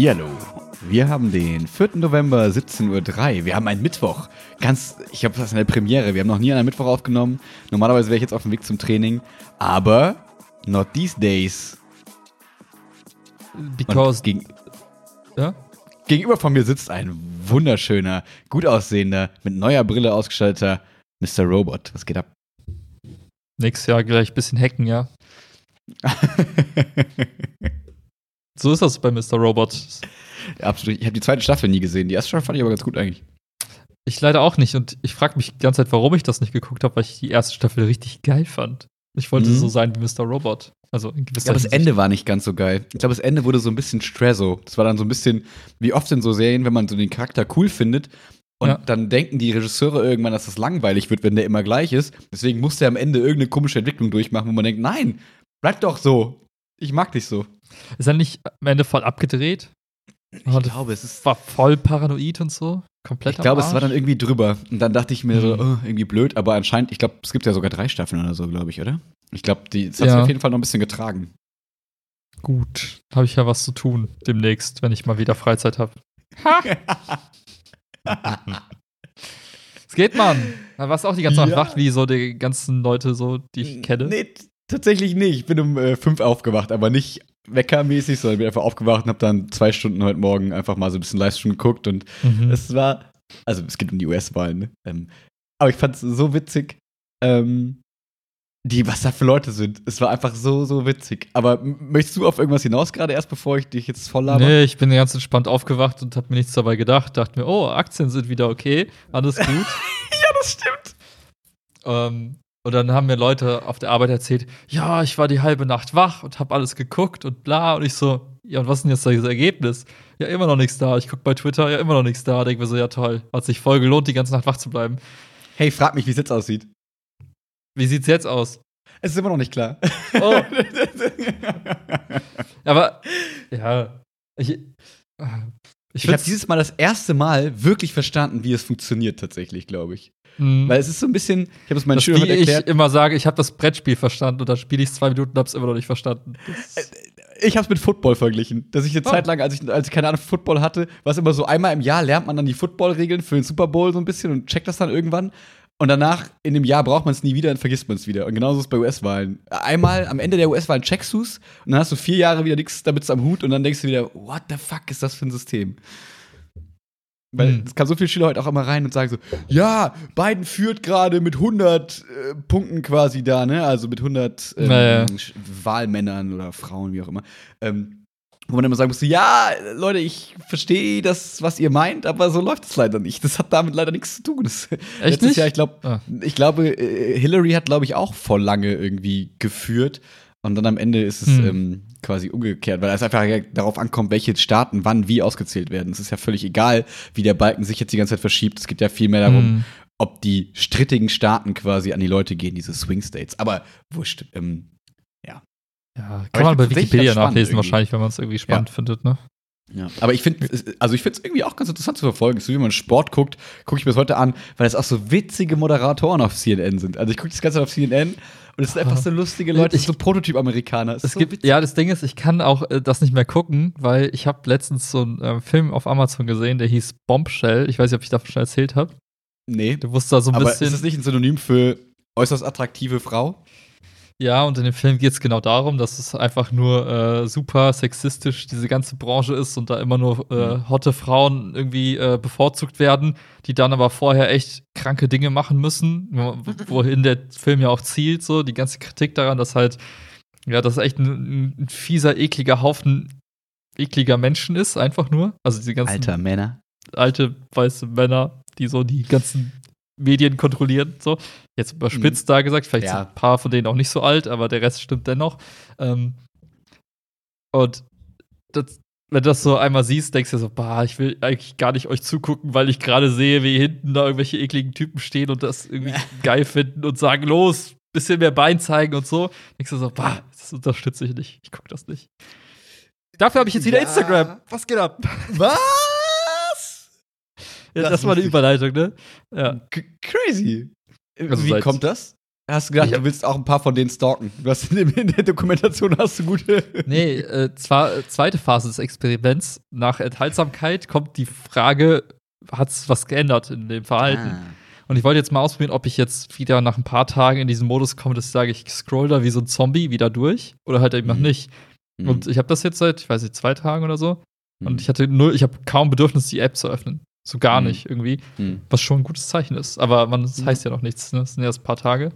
Hallihallo. Wir haben den 4. November 17.03 Uhr. Wir haben einen Mittwoch. Ganz, ich habe das in der Premiere. Wir haben noch nie einen Mittwoch aufgenommen. Normalerweise wäre ich jetzt auf dem Weg zum Training. Aber not these days. Because. Gegen, ja? Gegenüber von mir sitzt ein wunderschöner, gut aussehender, mit neuer Brille ausgestatteter Mr. Robot. Was geht ab? Nix, ja, gleich ein bisschen hacken, ja. so ist das bei Mr. Robot. Ja, absolut. Ich habe die zweite Staffel nie gesehen. Die erste Staffel fand ich aber ganz gut eigentlich. Ich leider auch nicht. Und ich frage mich die ganze Zeit, warum ich das nicht geguckt habe, weil ich die erste Staffel richtig geil fand. Ich wollte mhm. so sein wie Mr. Robot. Also in gewisser ja, aber das Ende war nicht ganz so geil. Ich glaube, das Ende wurde so ein bisschen Stresso. Das war dann so ein bisschen, wie oft in so Serien, wenn man so den Charakter cool findet. Und ja. dann denken die Regisseure irgendwann, dass das langweilig wird, wenn der immer gleich ist. Deswegen muss der am Ende irgendeine komische Entwicklung durchmachen, wo man denkt, nein, bleib doch so. Ich mag dich so. Ist er nicht am Ende voll abgedreht? Ich und glaube, es ist war voll paranoid und so. Komplett Ich glaube, es war dann irgendwie drüber. Und dann dachte ich mir mhm. so, oh, irgendwie blöd, aber anscheinend, ich glaube, es gibt ja sogar drei Staffeln oder so, glaube ich, oder? Ich glaube, die hat ja. auf jeden Fall noch ein bisschen getragen. Gut, habe ich ja was zu tun demnächst, wenn ich mal wieder Freizeit habe. Es geht, Mann. Da warst du auch die ganze Nacht ja. wach, wie so die ganzen Leute, so, die ich kenne. Nee, tatsächlich nicht. Ich bin um äh, fünf aufgewacht, aber nicht weckermäßig, sondern bin einfach aufgewacht und habe dann zwei Stunden heute Morgen einfach mal so ein bisschen Livestream geguckt und mhm. es war, also es geht um die US-Wahlen, ne? Ähm, aber ich fand es so witzig, ähm, die, was da für Leute sind. Es war einfach so, so witzig. Aber möchtest du auf irgendwas hinaus gerade erst, bevor ich dich jetzt voll laber? Nee, ich bin ganz entspannt aufgewacht und habe mir nichts dabei gedacht. Dachte mir, oh, Aktien sind wieder okay, alles gut. ja, das stimmt. Ähm, und dann haben mir Leute auf der Arbeit erzählt, ja, ich war die halbe Nacht wach und habe alles geguckt und bla. Und ich so, ja, und was ist denn jetzt das Ergebnis? Ja, immer noch nichts da. Ich gucke bei Twitter, ja, immer noch nichts da. Denke mir so, ja, toll. Hat sich voll gelohnt, die ganze Nacht wach zu bleiben. Hey, frag mich, wie es jetzt aussieht. Wie sieht's jetzt aus? Es ist immer noch nicht klar. Oh. Aber, ja. Ich, ich, ich habe dieses Mal das erste Mal wirklich verstanden, wie es funktioniert, tatsächlich, glaube ich. Mhm. Weil es ist so ein bisschen, ich habe es meinen Schülern erklärt. ich immer sage, ich habe das Brettspiel verstanden und dann spiele ich zwei Minuten und habe es immer noch nicht verstanden. Das äh, ich habe es mit Football verglichen. Dass ich eine oh. Zeit lang, als ich, als ich keine Ahnung Football hatte, war es immer so, einmal im Jahr lernt man dann die Football-Regeln für den Super Bowl so ein bisschen und checkt das dann irgendwann. Und danach, in dem Jahr, braucht man es nie wieder und vergisst man es wieder. Und genauso ist es bei US-Wahlen. Einmal am Ende der US-Wahlen checkst du es und dann hast du vier Jahre wieder nichts damit am Hut und dann denkst du wieder, what the fuck ist das für ein System? Weil hm. es kamen so viele Schüler heute auch immer rein und sagen so, ja, Biden führt gerade mit 100 äh, Punkten quasi da, ne? Also mit 100 ähm, naja. Wahlmännern oder Frauen, wie auch immer. Ähm, wo man immer sagen musste, ja, Leute, ich verstehe das, was ihr meint, aber so läuft es leider nicht. Das hat damit leider nichts zu tun. Das, Echt nicht? Jahr, ich glaube, ah. ich glaube, äh, Hillary hat, glaube ich, auch voll lange irgendwie geführt. Und dann am Ende ist es hm. ähm, quasi umgekehrt, weil es einfach darauf ankommt, welche Staaten wann wie ausgezählt werden. Es ist ja völlig egal, wie der Balken sich jetzt die ganze Zeit verschiebt. Es geht ja viel mehr darum, hm. ob die strittigen Staaten quasi an die Leute gehen, diese Swing States. Aber wurscht, ähm, ja, kann man bei Wikipedia nachlesen, wahrscheinlich, wenn man es irgendwie spannend ja. findet, ne? Ja, aber ich finde, also ich finde es irgendwie auch ganz interessant zu verfolgen. So wie man Sport guckt, gucke ich mir das heute an, weil es auch so witzige Moderatoren auf CNN sind. Also ich gucke das Ganze auf CNN und es sind einfach so lustige Leute, ich, so Prototyp-Amerikaner. Es so gibt, witzig. ja, das Ding ist, ich kann auch äh, das nicht mehr gucken, weil ich habe letztens so einen äh, Film auf Amazon gesehen, der hieß Bombshell. Ich weiß nicht, ob ich davon schon erzählt habe. Nee. Du wusstest da so ein aber bisschen. Ist es nicht ein Synonym für äußerst attraktive Frau? Ja, und in dem Film geht es genau darum, dass es einfach nur äh, super sexistisch diese ganze Branche ist und da immer nur äh, mhm. hotte Frauen irgendwie äh, bevorzugt werden, die dann aber vorher echt kranke Dinge machen müssen, wohin der Film ja auch zielt, so die ganze Kritik daran, dass halt, ja, das echt ein, ein fieser, ekliger Haufen ekliger Menschen ist, einfach nur. Also diese ganzen. Alter Männer. Alte weiße Männer, die so die ganzen Medien kontrollieren. So. Jetzt überspitzt mhm. da gesagt, vielleicht ja. sind ein paar von denen auch nicht so alt, aber der Rest stimmt dennoch. Ähm, und das, wenn du das so einmal siehst, denkst du so, bah, ich will eigentlich gar nicht euch zugucken, weil ich gerade sehe, wie hinten da irgendwelche ekligen Typen stehen und das irgendwie geil finden und sagen, los, bisschen mehr Bein zeigen und so. Denkst du so, bah, das unterstütze ich nicht. Ich gucke das nicht. Dafür habe ich jetzt wieder ja. Instagram. Was geht ab? Was? Ja, das, das war eine Überleitung, ne? Ja. Crazy. Also Wie kommt das? hast du gedacht, du willst auch ein paar von denen stalken? Du hast in, der Dokumentation hast du gute. Nee, äh, zwar äh, zweite Phase des Experiments. Nach Enthaltsamkeit kommt die Frage, hat es was geändert in dem Verhalten? Ah. Und ich wollte jetzt mal ausprobieren, ob ich jetzt wieder nach ein paar Tagen in diesen Modus komme, dass ich sage, ich scroll da wie so ein Zombie wieder durch oder halt eben mhm. noch nicht. Mhm. Und ich habe das jetzt seit, ich weiß nicht, zwei Tagen oder so. Mhm. Und ich hatte null, ich habe kaum Bedürfnis, die App zu öffnen. So gar mhm. nicht irgendwie. Mhm. Was schon ein gutes Zeichen ist. Aber man, das mhm. heißt ja noch nichts. Ne? Das sind erst ein paar Tage.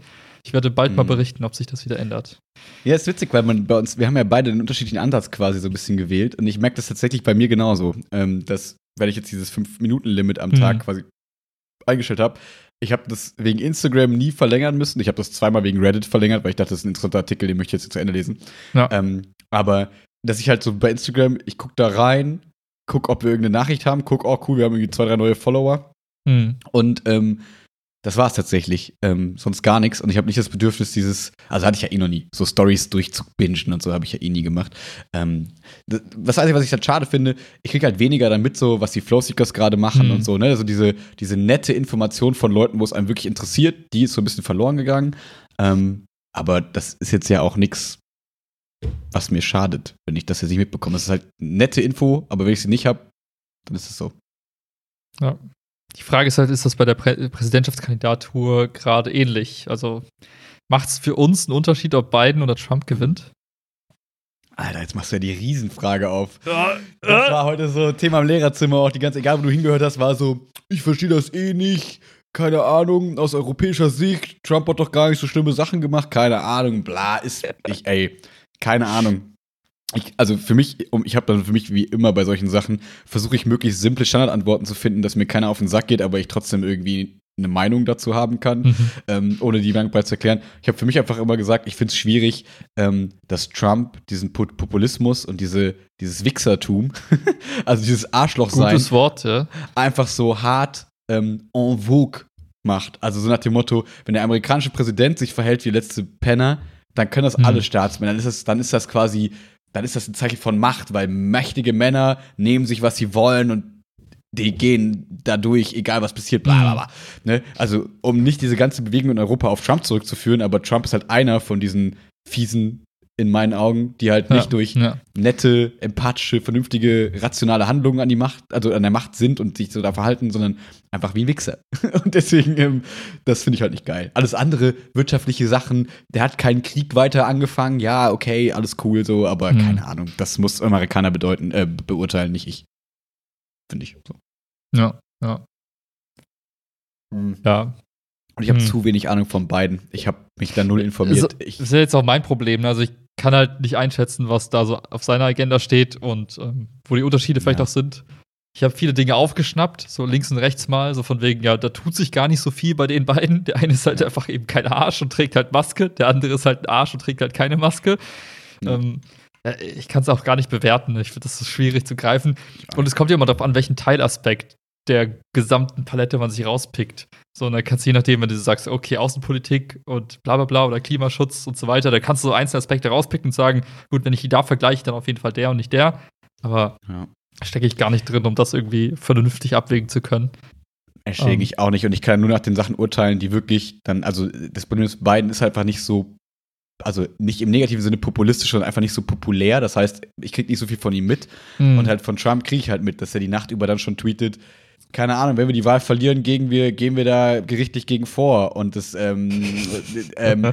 Ich werde bald mal berichten, ob sich das wieder ändert. Ja, ist witzig, weil man bei uns, wir haben ja beide einen unterschiedlichen Ansatz quasi so ein bisschen gewählt. Und ich merke das tatsächlich bei mir genauso. Ähm, dass, wenn ich jetzt dieses 5-Minuten-Limit am Tag quasi eingestellt habe, ich habe das wegen Instagram nie verlängern müssen. Ich habe das zweimal wegen Reddit verlängert, weil ich dachte, das ist ein interessanter Artikel, den möchte ich jetzt zu Ende lesen. Ja. Ähm, aber dass ich halt so bei Instagram, ich gucke da rein, guck, ob wir irgendeine Nachricht haben, guck, oh cool, wir haben irgendwie zwei, drei neue Follower. Mhm. Und ähm, das war es tatsächlich. Ähm, sonst gar nichts. Und ich habe nicht das Bedürfnis, dieses, also hatte ich ja eh noch nie, so Stories durchzubingen und so habe ich ja eh nie gemacht. Ähm, das, das Einzige, was ich halt schade finde, ich kriege halt weniger damit so, was die Flowseekers gerade machen mhm. und so, ne? Also diese, diese nette Information von Leuten, wo es einem wirklich interessiert, die ist so ein bisschen verloren gegangen. Ähm, aber das ist jetzt ja auch nichts, was mir schadet, wenn ich das jetzt nicht mitbekomme. Es ist halt nette Info, aber wenn ich sie nicht habe, dann ist es so. Ja. Die Frage ist halt, ist das bei der Prä Präsidentschaftskandidatur gerade ähnlich? Also macht es für uns einen Unterschied, ob Biden oder Trump gewinnt? Alter, jetzt machst du ja die Riesenfrage auf. Das war heute so Thema im Lehrerzimmer, auch die ganze, egal wo du hingehört hast, war so, ich verstehe das eh nicht, keine Ahnung, aus europäischer Sicht, Trump hat doch gar nicht so schlimme Sachen gemacht, keine Ahnung, bla, ist, ich, ey, keine Ahnung. Ich, also für mich, ich habe dann für mich wie immer bei solchen Sachen, versuche ich möglichst simple Standardantworten zu finden, dass mir keiner auf den Sack geht, aber ich trotzdem irgendwie eine Meinung dazu haben kann, mhm. ähm, ohne die Bankpreis zu erklären. Ich habe für mich einfach immer gesagt, ich finde es schwierig, ähm, dass Trump diesen Populismus und diese, dieses Wichsertum, also dieses Arschlochsein, Gutes Wort, ja. einfach so hart ähm, en vogue macht. Also so nach dem Motto, wenn der amerikanische Präsident sich verhält wie letzte Penner, dann können das mhm. alle Staatsmänner. Dann ist das, dann ist das quasi dann ist das ein Zeichen von Macht, weil mächtige Männer nehmen sich, was sie wollen und die gehen dadurch, egal was passiert, bla bla bla. Ne? Also, um nicht diese ganze Bewegung in Europa auf Trump zurückzuführen, aber Trump ist halt einer von diesen fiesen in meinen Augen, die halt nicht ja, durch ja. nette, empathische, vernünftige, rationale Handlungen an die Macht, also an der Macht sind und sich so da verhalten, sondern einfach wie ein Wichser. Und deswegen, ähm, das finde ich halt nicht geil. Alles andere, wirtschaftliche Sachen, der hat keinen Krieg weiter angefangen, ja, okay, alles cool so, aber mhm. keine Ahnung, das muss Amerikaner bedeuten, äh, beurteilen, nicht ich. Finde ich so. Ja, ja. Mhm. Ja, und ich habe hm. zu wenig Ahnung von beiden. Ich habe mich da null informiert. Das ist jetzt auch mein Problem. Also ich kann halt nicht einschätzen, was da so auf seiner Agenda steht und ähm, wo die Unterschiede vielleicht ja. auch sind. Ich habe viele Dinge aufgeschnappt, so links und rechts mal, so von wegen, ja, da tut sich gar nicht so viel bei den beiden. Der eine ist halt einfach eben kein Arsch und trägt halt Maske, der andere ist halt ein Arsch und trägt halt keine Maske. Ja. Ähm, äh, ich kann es auch gar nicht bewerten. Ich finde das so schwierig zu greifen. Und es kommt ja immer darauf an, welchen Teilaspekt der gesamten Palette man sich rauspickt. So, und dann kannst du je nachdem, wenn du sagst, okay, Außenpolitik und bla bla bla oder Klimaschutz und so weiter, da kannst du so einzelne Aspekte rauspicken und sagen, gut, wenn ich die da vergleiche, dann auf jeden Fall der und nicht der. Aber ja. stecke ich gar nicht drin, um das irgendwie vernünftig abwägen zu können. Erstecke um. Ähm. ich auch nicht und ich kann nur nach den Sachen urteilen, die wirklich dann, also das Problem ist, Biden ist einfach nicht so also nicht im negativen Sinne populistisch, sondern einfach nicht so populär. Das heißt, ich kriege nicht so viel von ihm mit. Mhm. Und halt von Trump kriege ich halt mit, dass er die Nacht über dann schon tweetet, keine Ahnung, wenn wir die Wahl verlieren, gegen wir, gehen wir da gerichtlich gegen vor. Und das, ähm, ähm,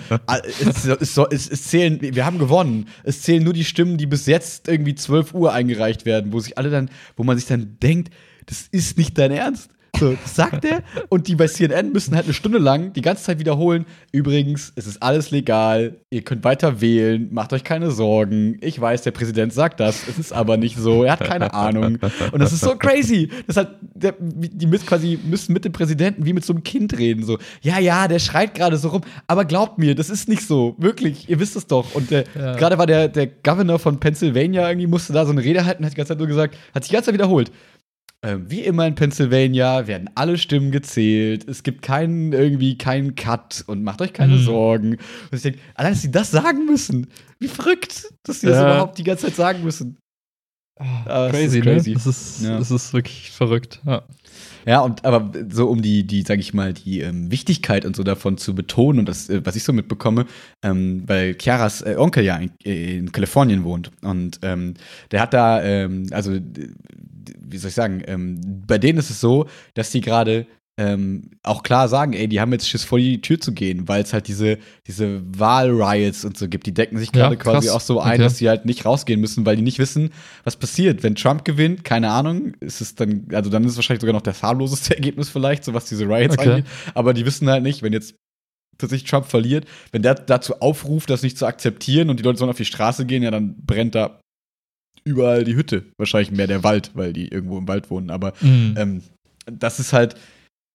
es, es, es, es, zählen, wir haben gewonnen. Es zählen nur die Stimmen, die bis jetzt irgendwie 12 Uhr eingereicht werden, wo sich alle dann, wo man sich dann denkt, das ist nicht dein Ernst. So, das sagt er. Und die bei CNN müssen halt eine Stunde lang die ganze Zeit wiederholen. Übrigens, es ist alles legal. Ihr könnt weiter wählen. Macht euch keine Sorgen. Ich weiß, der Präsident sagt das. Es ist aber nicht so. Er hat keine Ahnung. Und das ist so crazy. Das hat, der, die müssen quasi müssen mit dem Präsidenten wie mit so einem Kind reden. So, ja, ja, der schreit gerade so rum. Aber glaubt mir, das ist nicht so. Wirklich. Ihr wisst es doch. Und ja. gerade war der, der Governor von Pennsylvania irgendwie musste da so eine Rede halten, hat die ganze Zeit nur gesagt, hat sich die ganze Zeit wiederholt. Ähm, wie immer in Pennsylvania werden alle Stimmen gezählt. Es gibt keinen irgendwie keinen Cut und macht euch keine mhm. Sorgen. Und ich denke, allein, dass sie das sagen müssen, wie verrückt, dass sie ja. das überhaupt die ganze Zeit sagen müssen. Ah, crazy, das ist crazy. Ne? Das, ist, ja. das ist wirklich verrückt. Ja. Ja, und aber so um die, die, sag ich mal, die ähm, Wichtigkeit und so davon zu betonen und das, äh, was ich so mitbekomme, ähm, weil Chiaras äh, Onkel ja in, in, Kalifornien wohnt und ähm, der hat da, ähm, also wie soll ich sagen, ähm, bei denen ist es so, dass die gerade ähm, auch klar sagen, ey, die haben jetzt Schiss vor die Tür zu gehen, weil es halt diese, diese Wahl-Riots und so gibt. Die decken sich gerade ja, quasi auch so ein, okay. dass sie halt nicht rausgehen müssen, weil die nicht wissen, was passiert. Wenn Trump gewinnt, keine Ahnung, ist es dann, also dann ist es wahrscheinlich sogar noch das harmloseste Ergebnis vielleicht, so was diese Riots okay. angeht. Aber die wissen halt nicht, wenn jetzt tatsächlich Trump verliert, wenn der dazu aufruft, das nicht zu akzeptieren und die Leute sollen auf die Straße gehen, ja, dann brennt da überall die Hütte. Wahrscheinlich mehr der Wald, weil die irgendwo im Wald wohnen. Aber mhm. ähm, das ist halt,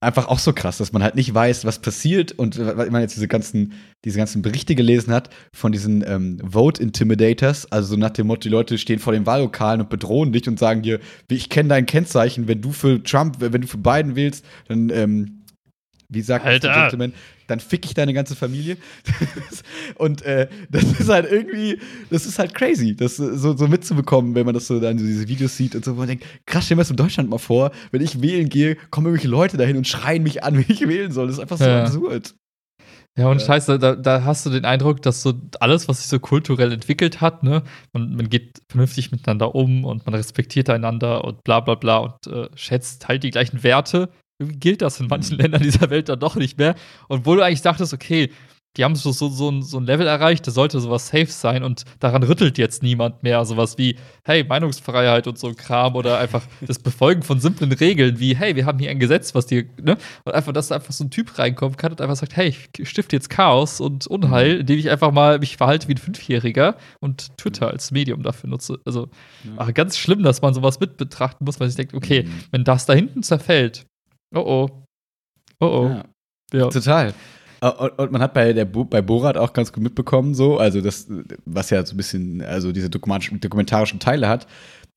einfach auch so krass, dass man halt nicht weiß, was passiert und weil man jetzt diese ganzen, diese ganzen Berichte gelesen hat von diesen ähm, Vote Intimidators, also so nach dem Motto, die Leute stehen vor den Wahllokalen und bedrohen dich und sagen dir, ich kenne dein Kennzeichen, wenn du für Trump, wenn du für Biden wählst, dann ähm, wie sagt Alter. der Gentleman, dann fick ich deine ganze Familie. und äh, das ist halt irgendwie, das ist halt crazy, das so, so mitzubekommen, wenn man das so dann so diese Videos sieht und so, wo man denkt, krass, stell mir das in Deutschland mal vor, wenn ich wählen gehe, kommen irgendwelche Leute dahin und schreien mich an, wenn ich wählen soll. Das ist einfach so ja. absurd. Ja, und ja. scheiße, da, da, hast du den Eindruck, dass so alles, was sich so kulturell entwickelt hat, ne, man, man geht vernünftig miteinander um und man respektiert einander und bla bla bla und äh, schätzt halt die gleichen Werte, irgendwie gilt das in manchen mhm. Ländern dieser Welt dann doch nicht mehr. Und wo du eigentlich dachtest, okay, die haben so, so, so, ein, so ein Level erreicht, da sollte sowas safe sein und daran rüttelt jetzt niemand mehr. Sowas wie, hey, Meinungsfreiheit und so ein Kram oder einfach das Befolgen von simplen Regeln wie, hey, wir haben hier ein Gesetz, was dir, ne? Und einfach, dass da einfach so ein Typ reinkommen kann und einfach sagt, hey, ich stifte jetzt Chaos und Unheil, mhm. indem ich einfach mal mich verhalte wie ein Fünfjähriger und Twitter als Medium dafür nutze. Also, ach, ganz schlimm, dass man sowas mit betrachten muss, weil ich denke, okay, mhm. wenn das da hinten zerfällt, Oh oh. Oh oh. Ja. ja. Total. Und man hat bei, der, bei Borat auch ganz gut mitbekommen, so, also das, was ja so ein bisschen, also diese dokumentarischen Teile hat,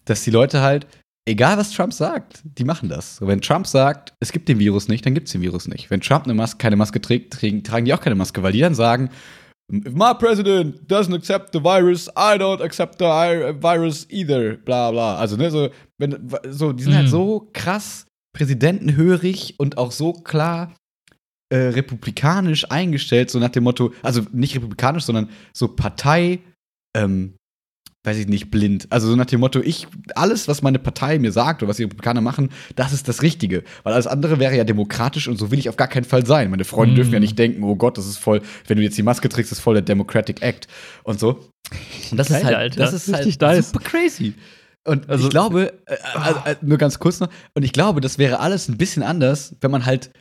dass die Leute halt, egal was Trump sagt, die machen das. Wenn Trump sagt, es gibt den Virus nicht, dann gibt es den Virus nicht. Wenn Trump eine Maske, keine Maske trägt, tragen, tragen die auch keine Maske, weil die dann sagen, If my president doesn't accept the virus, I don't accept the virus either. Bla bla. Also, ne, so, wenn, so, die sind halt mhm. halt so krass präsidentenhörig und auch so klar äh, republikanisch eingestellt, so nach dem Motto, also nicht republikanisch, sondern so Partei, ähm, weiß ich nicht, blind. Also so nach dem Motto, ich, alles, was meine Partei mir sagt oder was die Republikaner machen, das ist das Richtige. Weil alles andere wäre ja demokratisch und so will ich auf gar keinen Fall sein. Meine Freunde mm. dürfen ja nicht denken, oh Gott, das ist voll, wenn du jetzt die Maske trägst, ist voll der Democratic Act und so. Und das Geil, ist halt, Alter. das ist halt super crazy. Und also, ich glaube, äh, also, äh, nur ganz kurz noch, und ich glaube, das wäre alles ein bisschen anders, wenn man halt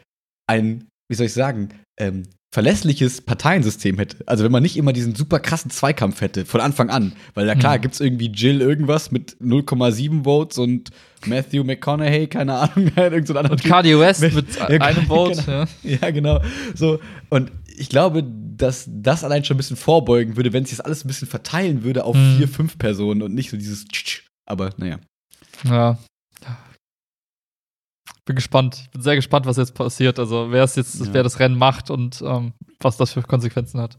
ein, wie soll ich sagen, ähm, verlässliches Parteiensystem hätte. Also wenn man nicht immer diesen super krassen Zweikampf hätte, von Anfang an. Weil ja klar, mhm. gibt es irgendwie Jill irgendwas mit 0,7 Votes und Matthew McConaughey, keine Ahnung, irgend so ein anderer Und Cardi West mit, mit einem Vote. Genau. Ja. ja, genau. So, und ich glaube, dass das allein schon ein bisschen vorbeugen würde, wenn sich das alles ein bisschen verteilen würde auf mhm. vier, fünf Personen und nicht so dieses aber naja. Ja. Bin gespannt. Ich bin sehr gespannt, was jetzt passiert. Also, wer es jetzt, ja. wer das Rennen macht und ähm, was das für Konsequenzen hat.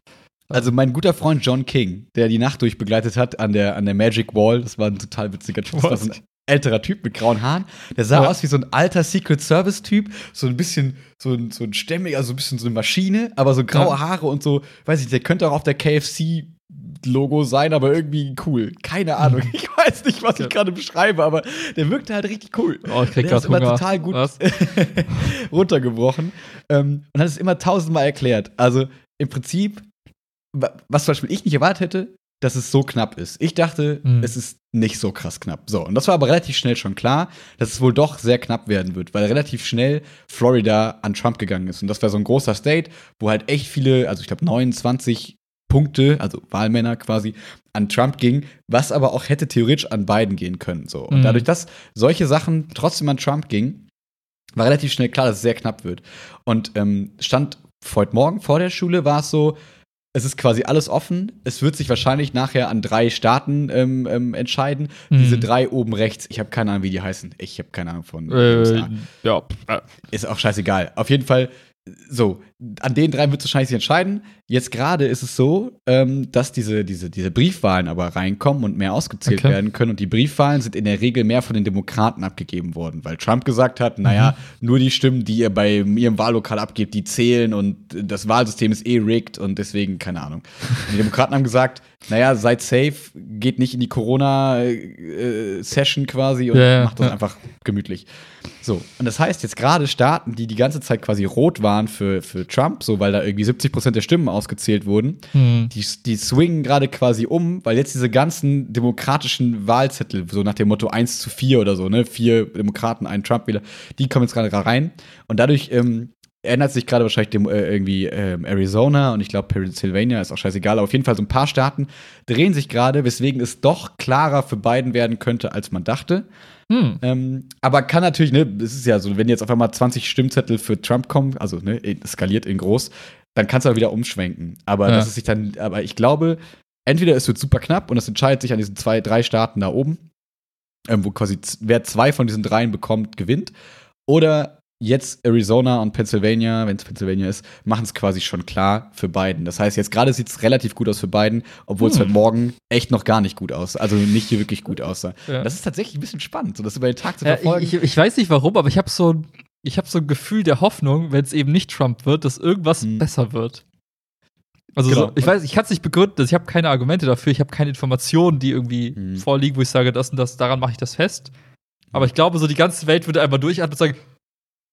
Also mein guter Freund John King, der die Nacht durchbegleitet hat an der, an der Magic Wall, das war ein total witziger Typ. Das war so ein älterer Typ mit grauen Haaren. Der sah ja. aus wie so ein alter Secret Service Typ, so ein bisschen so ein, so ein stämmiger, so ein bisschen so eine Maschine, aber so graue. Haare und so, weiß ich, der könnte auch auf der KFC Logo sein, aber irgendwie cool. Keine Ahnung. Ich weiß nicht, was ich gerade beschreibe, aber der wirkte halt richtig cool. Oh, ich krieg der ist immer total gut runtergebrochen ähm, und hat es immer tausendmal erklärt. Also im Prinzip, was zum Beispiel ich nicht erwartet hätte, dass es so knapp ist. Ich dachte, mhm. es ist nicht so krass knapp. So, und das war aber relativ schnell schon klar, dass es wohl doch sehr knapp werden wird, weil relativ schnell Florida an Trump gegangen ist. Und das war so ein großer State, wo halt echt viele, also ich glaube 29 Punkte, also Wahlmänner quasi, an Trump ging, was aber auch hätte theoretisch an Biden gehen können. So. Und mhm. dadurch, dass solche Sachen trotzdem an Trump gingen, war relativ schnell klar, dass es sehr knapp wird. Und ähm, stand heute Morgen vor der Schule, war es so, es ist quasi alles offen. Es wird sich wahrscheinlich nachher an drei Staaten ähm, ähm, entscheiden. Mhm. Diese drei oben rechts, ich habe keine Ahnung, wie die heißen. Ich habe keine Ahnung von. Äh, ja. Ist auch scheißegal. Auf jeden Fall so, an den drei wird es wahrscheinlich sich entscheiden. Jetzt gerade ist es so, ähm, dass diese, diese, diese Briefwahlen aber reinkommen und mehr ausgezählt okay. werden können. Und die Briefwahlen sind in der Regel mehr von den Demokraten abgegeben worden, weil Trump gesagt hat, mhm. naja, nur die Stimmen, die ihr bei ihrem Wahllokal abgebt, die zählen und das Wahlsystem ist eh rigged und deswegen, keine Ahnung. Die Demokraten haben gesagt, naja, seid safe, geht nicht in die Corona-Session äh, quasi und ja, macht das ja. einfach gemütlich. So, und das heißt, jetzt gerade Staaten, die die ganze Zeit quasi rot waren für, für Trump, so weil da irgendwie 70 Prozent der Stimmen ausgezählt wurden, mhm. die, die swingen gerade quasi um, weil jetzt diese ganzen demokratischen Wahlzettel, so nach dem Motto 1 zu 4 oder so, ne, vier Demokraten, ein Trump-Wähler, die kommen jetzt gerade rein. Und dadurch ähm, ändert sich gerade wahrscheinlich dem, äh, irgendwie äh, Arizona und ich glaube Pennsylvania ist auch scheißegal, aber auf jeden Fall so ein paar Staaten drehen sich gerade, weswegen es doch klarer für Biden werden könnte, als man dachte. Hm. Ähm, aber kann natürlich, ne, es ist ja so, wenn jetzt auf einmal 20 Stimmzettel für Trump kommen, also ne, skaliert in groß, dann kannst du auch wieder umschwenken. Aber ja. das ist sich dann, aber ich glaube, entweder es wird super knapp und es entscheidet sich an diesen zwei, drei Staaten da oben, ähm, wo quasi wer zwei von diesen dreien bekommt, gewinnt. Oder jetzt Arizona und Pennsylvania, wenn es Pennsylvania ist, machen es quasi schon klar für Biden. Das heißt, jetzt gerade sieht es relativ gut aus für Biden, obwohl es hm. heute Morgen echt noch gar nicht gut aussah. Also nicht hier wirklich gut aussah. Ja. Das ist tatsächlich ein bisschen spannend, so das über den Tag zu verfolgen. Ja, ich, ich, weiß nicht warum, aber ich habe so, ich hab so ein Gefühl der Hoffnung, wenn es eben nicht Trump wird, dass irgendwas hm. besser wird. Also genau. so, ich weiß, ich kann es nicht begründen, ich habe keine Argumente dafür, ich habe keine Informationen, die irgendwie hm. vorliegen, wo ich sage, das und das, daran mache ich das fest. Aber ich glaube, so die ganze Welt würde einmal durchatmen und sagen,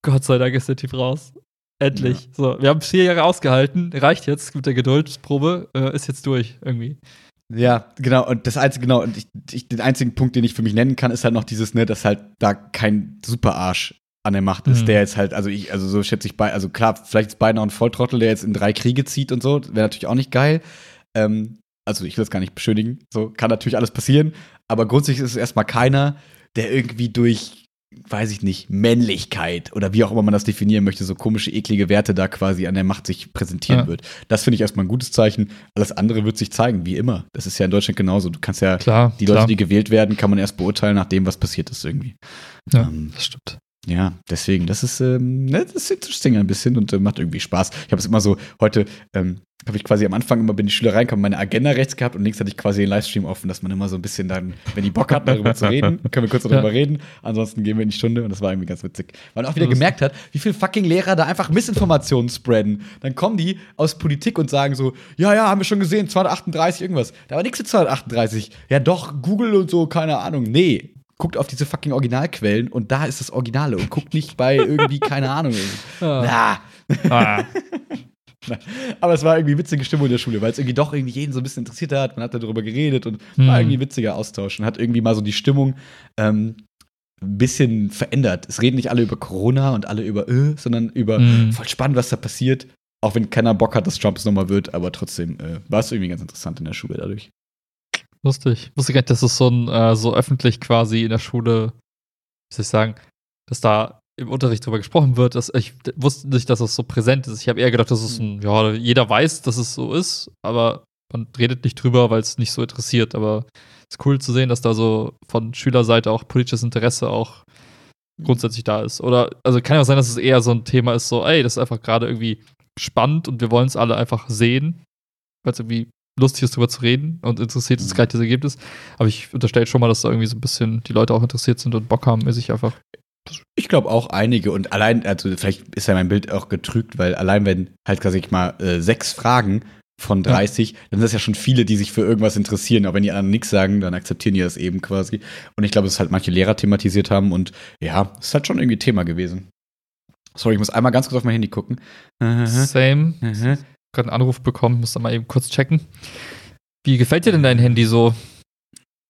Gott sei Dank ist der Typ raus. Endlich. Ja. So, wir haben vier Jahre ausgehalten. Reicht jetzt mit der Geduldsprobe. Äh, ist jetzt durch irgendwie. Ja, genau. Und das einzige, genau, und ich, ich, den einzigen Punkt, den ich für mich nennen kann, ist halt noch dieses, ne, dass halt da kein Superarsch an der Macht ist, mhm. der jetzt halt, also ich, also so schätze ich bei, also klar, vielleicht ist beinahe ein Volltrottel, der jetzt in drei Kriege zieht und so, wäre natürlich auch nicht geil. Ähm, also ich will das gar nicht beschönigen, so kann natürlich alles passieren, aber grundsätzlich ist es erstmal keiner, der irgendwie durch weiß ich nicht, Männlichkeit oder wie auch immer man das definieren möchte, so komische, eklige Werte da quasi an der Macht sich präsentieren ja. wird. Das finde ich erstmal ein gutes Zeichen. Alles andere wird sich zeigen, wie immer. Das ist ja in Deutschland genauso. Du kannst ja klar, die Leute, klar. die gewählt werden, kann man erst beurteilen nach dem, was passiert ist irgendwie. Ja, ähm, das stimmt. Ja, deswegen, das ist, ähm, ne, das ist interesting ein bisschen und äh, macht irgendwie Spaß. Ich habe es immer so, heute ähm, habe ich quasi am Anfang immer, wenn die Schüler reinkommen, meine Agenda rechts gehabt und links hatte ich quasi den Livestream offen, dass man immer so ein bisschen dann, wenn die Bock hat, darüber zu reden, können wir kurz darüber ja. reden. Ansonsten gehen wir in die Stunde und das war irgendwie ganz witzig. Weil man auch wieder gemerkt hat, wie viele fucking Lehrer da einfach Missinformationen spreaden. Dann kommen die aus Politik und sagen so, ja, ja, haben wir schon gesehen, 238 irgendwas. Da war nichts mit 238. Ja, doch, Google und so, keine Ahnung. Nee, guckt auf diese fucking Originalquellen und da ist das Originale und guckt nicht bei irgendwie, keine Ahnung. Ja. Ah. Aber es war irgendwie witzige Stimmung in der Schule, weil es irgendwie doch irgendwie jeden so ein bisschen interessiert hat. Man hat darüber geredet und mhm. war irgendwie ein witziger Austausch und hat irgendwie mal so die Stimmung ähm, ein bisschen verändert. Es reden nicht alle über Corona und alle über äh, sondern über mhm. voll spannend, was da passiert. Auch wenn keiner Bock hat, dass Trump es nochmal wird, aber trotzdem äh, war es irgendwie ganz interessant in der Schule dadurch. Lustig. Wusste gar nicht, dass es so ein, äh, so öffentlich quasi in der Schule, wie soll ich sagen, dass da im Unterricht drüber gesprochen wird. Dass, ich wusste nicht, dass es so präsent ist. Ich habe eher gedacht, dass es ein, ja, jeder weiß, dass es so ist, aber man redet nicht drüber, weil es nicht so interessiert. Aber es ist cool zu sehen, dass da so von Schülerseite auch politisches Interesse auch grundsätzlich da ist. Oder, also kann ja auch sein, dass es eher so ein Thema ist, so, ey, das ist einfach gerade irgendwie spannend und wir wollen es alle einfach sehen, weil es irgendwie lustig ist, darüber zu reden und interessiert uns mhm. gleich das Ergebnis. Aber ich unterstelle schon mal, dass da irgendwie so ein bisschen die Leute auch interessiert sind und Bock haben, sich einfach. Ich glaube auch einige und allein, also vielleicht ist ja mein Bild auch getrügt, weil allein wenn halt quasi mal äh, sechs Fragen von 30, ja. dann sind das ja schon viele, die sich für irgendwas interessieren. Aber wenn die anderen nichts sagen, dann akzeptieren die das eben quasi. Und ich glaube, dass halt manche Lehrer thematisiert haben und ja, es ist halt schon irgendwie Thema gewesen. Sorry, ich muss einmal ganz kurz auf mein Handy gucken. Same. Gerade einen Anruf bekommen, muss da mal eben kurz checken. Wie gefällt dir denn dein Handy so?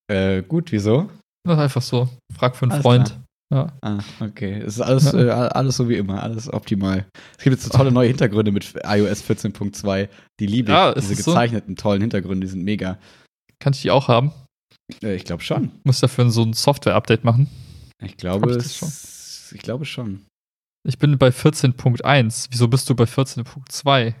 Äh, gut, wieso? Das einfach so. Frag für einen alles Freund. Ja. Ah, okay. Es ist alles, ja. äh, alles so wie immer, alles optimal. Es gibt jetzt so tolle neue Hintergründe mit iOS 14.2. Die liebe ich. Ja, Diese gezeichneten, so? tollen Hintergründe, die sind mega. Kann ich die auch haben? Äh, ich glaube schon. Muss dafür so ein Software-Update machen? Ich glaube, ich, es, ich glaube schon. Ich bin bei 14.1. Wieso bist du bei 14.2?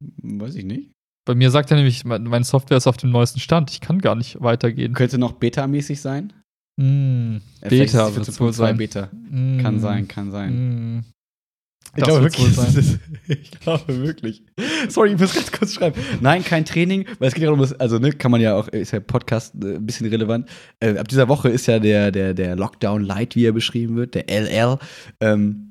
Weiß ich nicht. Bei mir sagt er nämlich, meine Software ist auf dem neuesten Stand. Ich kann gar nicht weitergehen. Könnte noch beta-mäßig sein? Mm, Beta wird es wohl sein. Beta. Mm, kann sein, kann sein. Mm. Ich glaube wirklich. Ist, ich glaube wirklich. Sorry, ich muss ganz kurz schreiben. Nein, kein Training, weil es geht ja um das, also ne, kann man ja auch, ist ja Podcast äh, ein bisschen relevant. Äh, ab dieser Woche ist ja der, der, der Lockdown Light, wie er beschrieben wird, der LL. Ähm,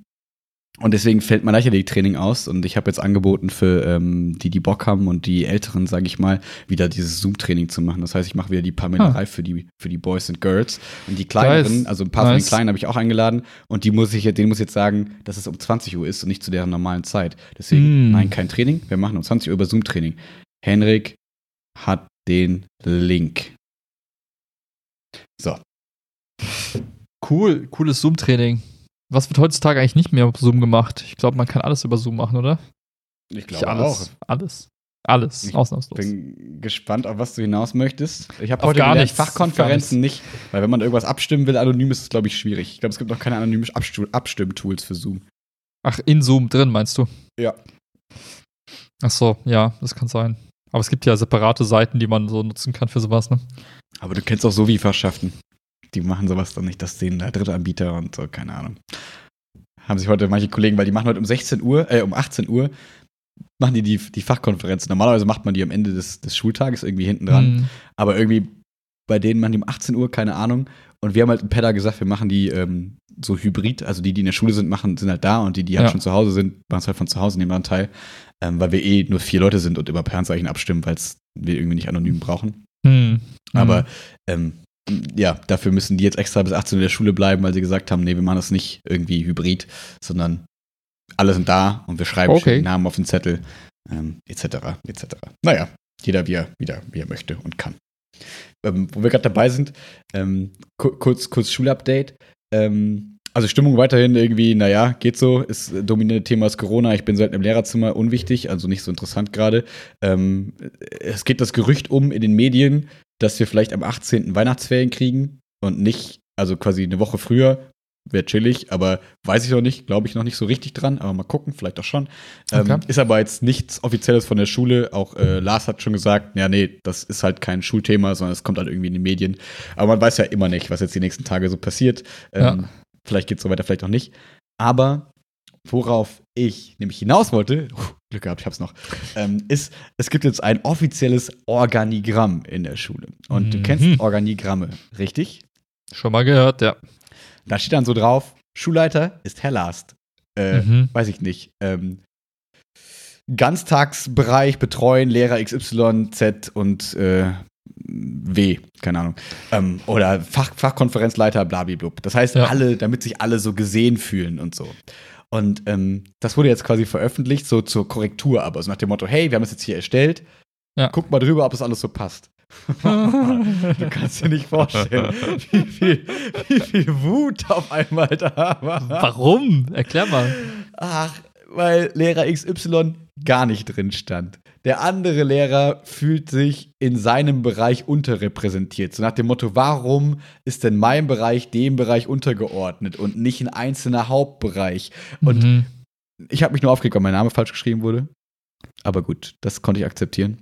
und deswegen fällt mein Leichtathletik-Training aus und ich habe jetzt angeboten für ähm, die, die Bock haben und die Älteren, sage ich mal, wieder dieses Zoom-Training zu machen. Das heißt, ich mache wieder die Pamenerei ah. für, die, für die Boys and Girls. Und die Kleineren, nice. also ein paar nice. von den Kleinen habe ich auch eingeladen und die muss ich, denen muss ich jetzt sagen, dass es um 20 Uhr ist und nicht zu deren normalen Zeit. Deswegen, mm. nein, kein Training. Wir machen um 20 Uhr über Zoom-Training. Henrik hat den Link. So. Cool, cooles Zoom-Training. Was wird heutzutage eigentlich nicht mehr auf Zoom gemacht? Ich glaube, man kann alles über Zoom machen, oder? Ich glaube alles, auch. Alles. Alles, ich ausnahmslos. bin gespannt, auf was du hinaus möchtest. Ich habe heute gar nicht Fachkonferenzen nicht, weil wenn man irgendwas abstimmen will, anonym ist es, glaube ich, schwierig. Ich glaube, es gibt noch keine anonymen Abstimmtools für Zoom. Ach, in Zoom drin, meinst du? Ja. Ach so, ja, das kann sein. Aber es gibt ja separate Seiten, die man so nutzen kann für sowas, ne? Aber du kennst auch so wie Fachschaften die machen sowas dann nicht. Das sehen da Drittanbieter und so, keine Ahnung. Haben sich heute manche Kollegen, weil die machen heute um 16 Uhr, äh, um 18 Uhr, machen die die, die Fachkonferenz. Normalerweise macht man die am Ende des, des Schultages irgendwie hinten dran. Mhm. Aber irgendwie bei denen machen die um 18 Uhr, keine Ahnung. Und wir haben halt im Pedder gesagt, wir machen die ähm, so hybrid. Also die, die in der Schule sind, machen, sind halt da und die, die halt ja. schon zu Hause sind, machen es halt von zu Hause, nehmen daran teil. Ähm, weil wir eh nur vier Leute sind und über Pernzeichen abstimmen, weil wir irgendwie nicht anonym brauchen. Mhm. Aber ähm, ja, dafür müssen die jetzt extra bis 18 Uhr in der Schule bleiben, weil sie gesagt haben, nee, wir machen das nicht irgendwie hybrid, sondern alle sind da und wir schreiben okay. Namen auf den Zettel, ähm, etc., etc. Naja, jeder wie er, wieder, wie er möchte und kann. Ähm, wo wir gerade dabei sind, ähm, kurz, kurz Schulupdate. Ähm, also Stimmung weiterhin irgendwie, naja, geht so. Ist dominierende Thema ist Corona. Ich bin selten im Lehrerzimmer, unwichtig, also nicht so interessant gerade. Ähm, es geht das Gerücht um in den Medien, dass wir vielleicht am 18. Weihnachtsferien kriegen und nicht, also quasi eine Woche früher, wäre chillig, aber weiß ich noch nicht, glaube ich noch nicht so richtig dran, aber mal gucken, vielleicht auch schon. Ähm, okay. ist aber jetzt nichts Offizielles von der Schule. Auch äh, Lars hat schon gesagt, ja, nee, das ist halt kein Schulthema, sondern es kommt halt irgendwie in die Medien. Aber man weiß ja immer nicht, was jetzt die nächsten Tage so passiert. Ähm, ja. Vielleicht geht es so weiter, vielleicht auch nicht. Aber worauf ich nämlich hinaus wollte, Glück gehabt, ich hab's noch, ähm, ist, es gibt jetzt ein offizielles Organigramm in der Schule. Und mhm. du kennst. Organigramme, richtig? Schon mal gehört, ja. Da steht dann so drauf, Schulleiter ist Herr Last. Äh, mhm. Weiß ich nicht. Ähm, Ganztagsbereich betreuen Lehrer XY, Z und äh, W, keine Ahnung. Ähm, oder Fach, Fachkonferenzleiter, blablablub. Das heißt, ja. alle, damit sich alle so gesehen fühlen und so. Und ähm, das wurde jetzt quasi veröffentlicht, so zur Korrektur, aber so nach dem Motto, hey, wir haben es jetzt hier erstellt, ja. guck mal drüber, ob das alles so passt. du kannst dir nicht vorstellen, wie viel, wie viel Wut auf einmal da war. Warum? Erklär mal. Ach, weil Lehrer XY gar nicht drin stand. Der andere Lehrer fühlt sich in seinem Bereich unterrepräsentiert. So nach dem Motto, warum ist denn mein Bereich dem Bereich untergeordnet und nicht ein einzelner Hauptbereich? Und mhm. ich habe mich nur aufgeregt, weil mein Name falsch geschrieben wurde. Aber gut, das konnte ich akzeptieren.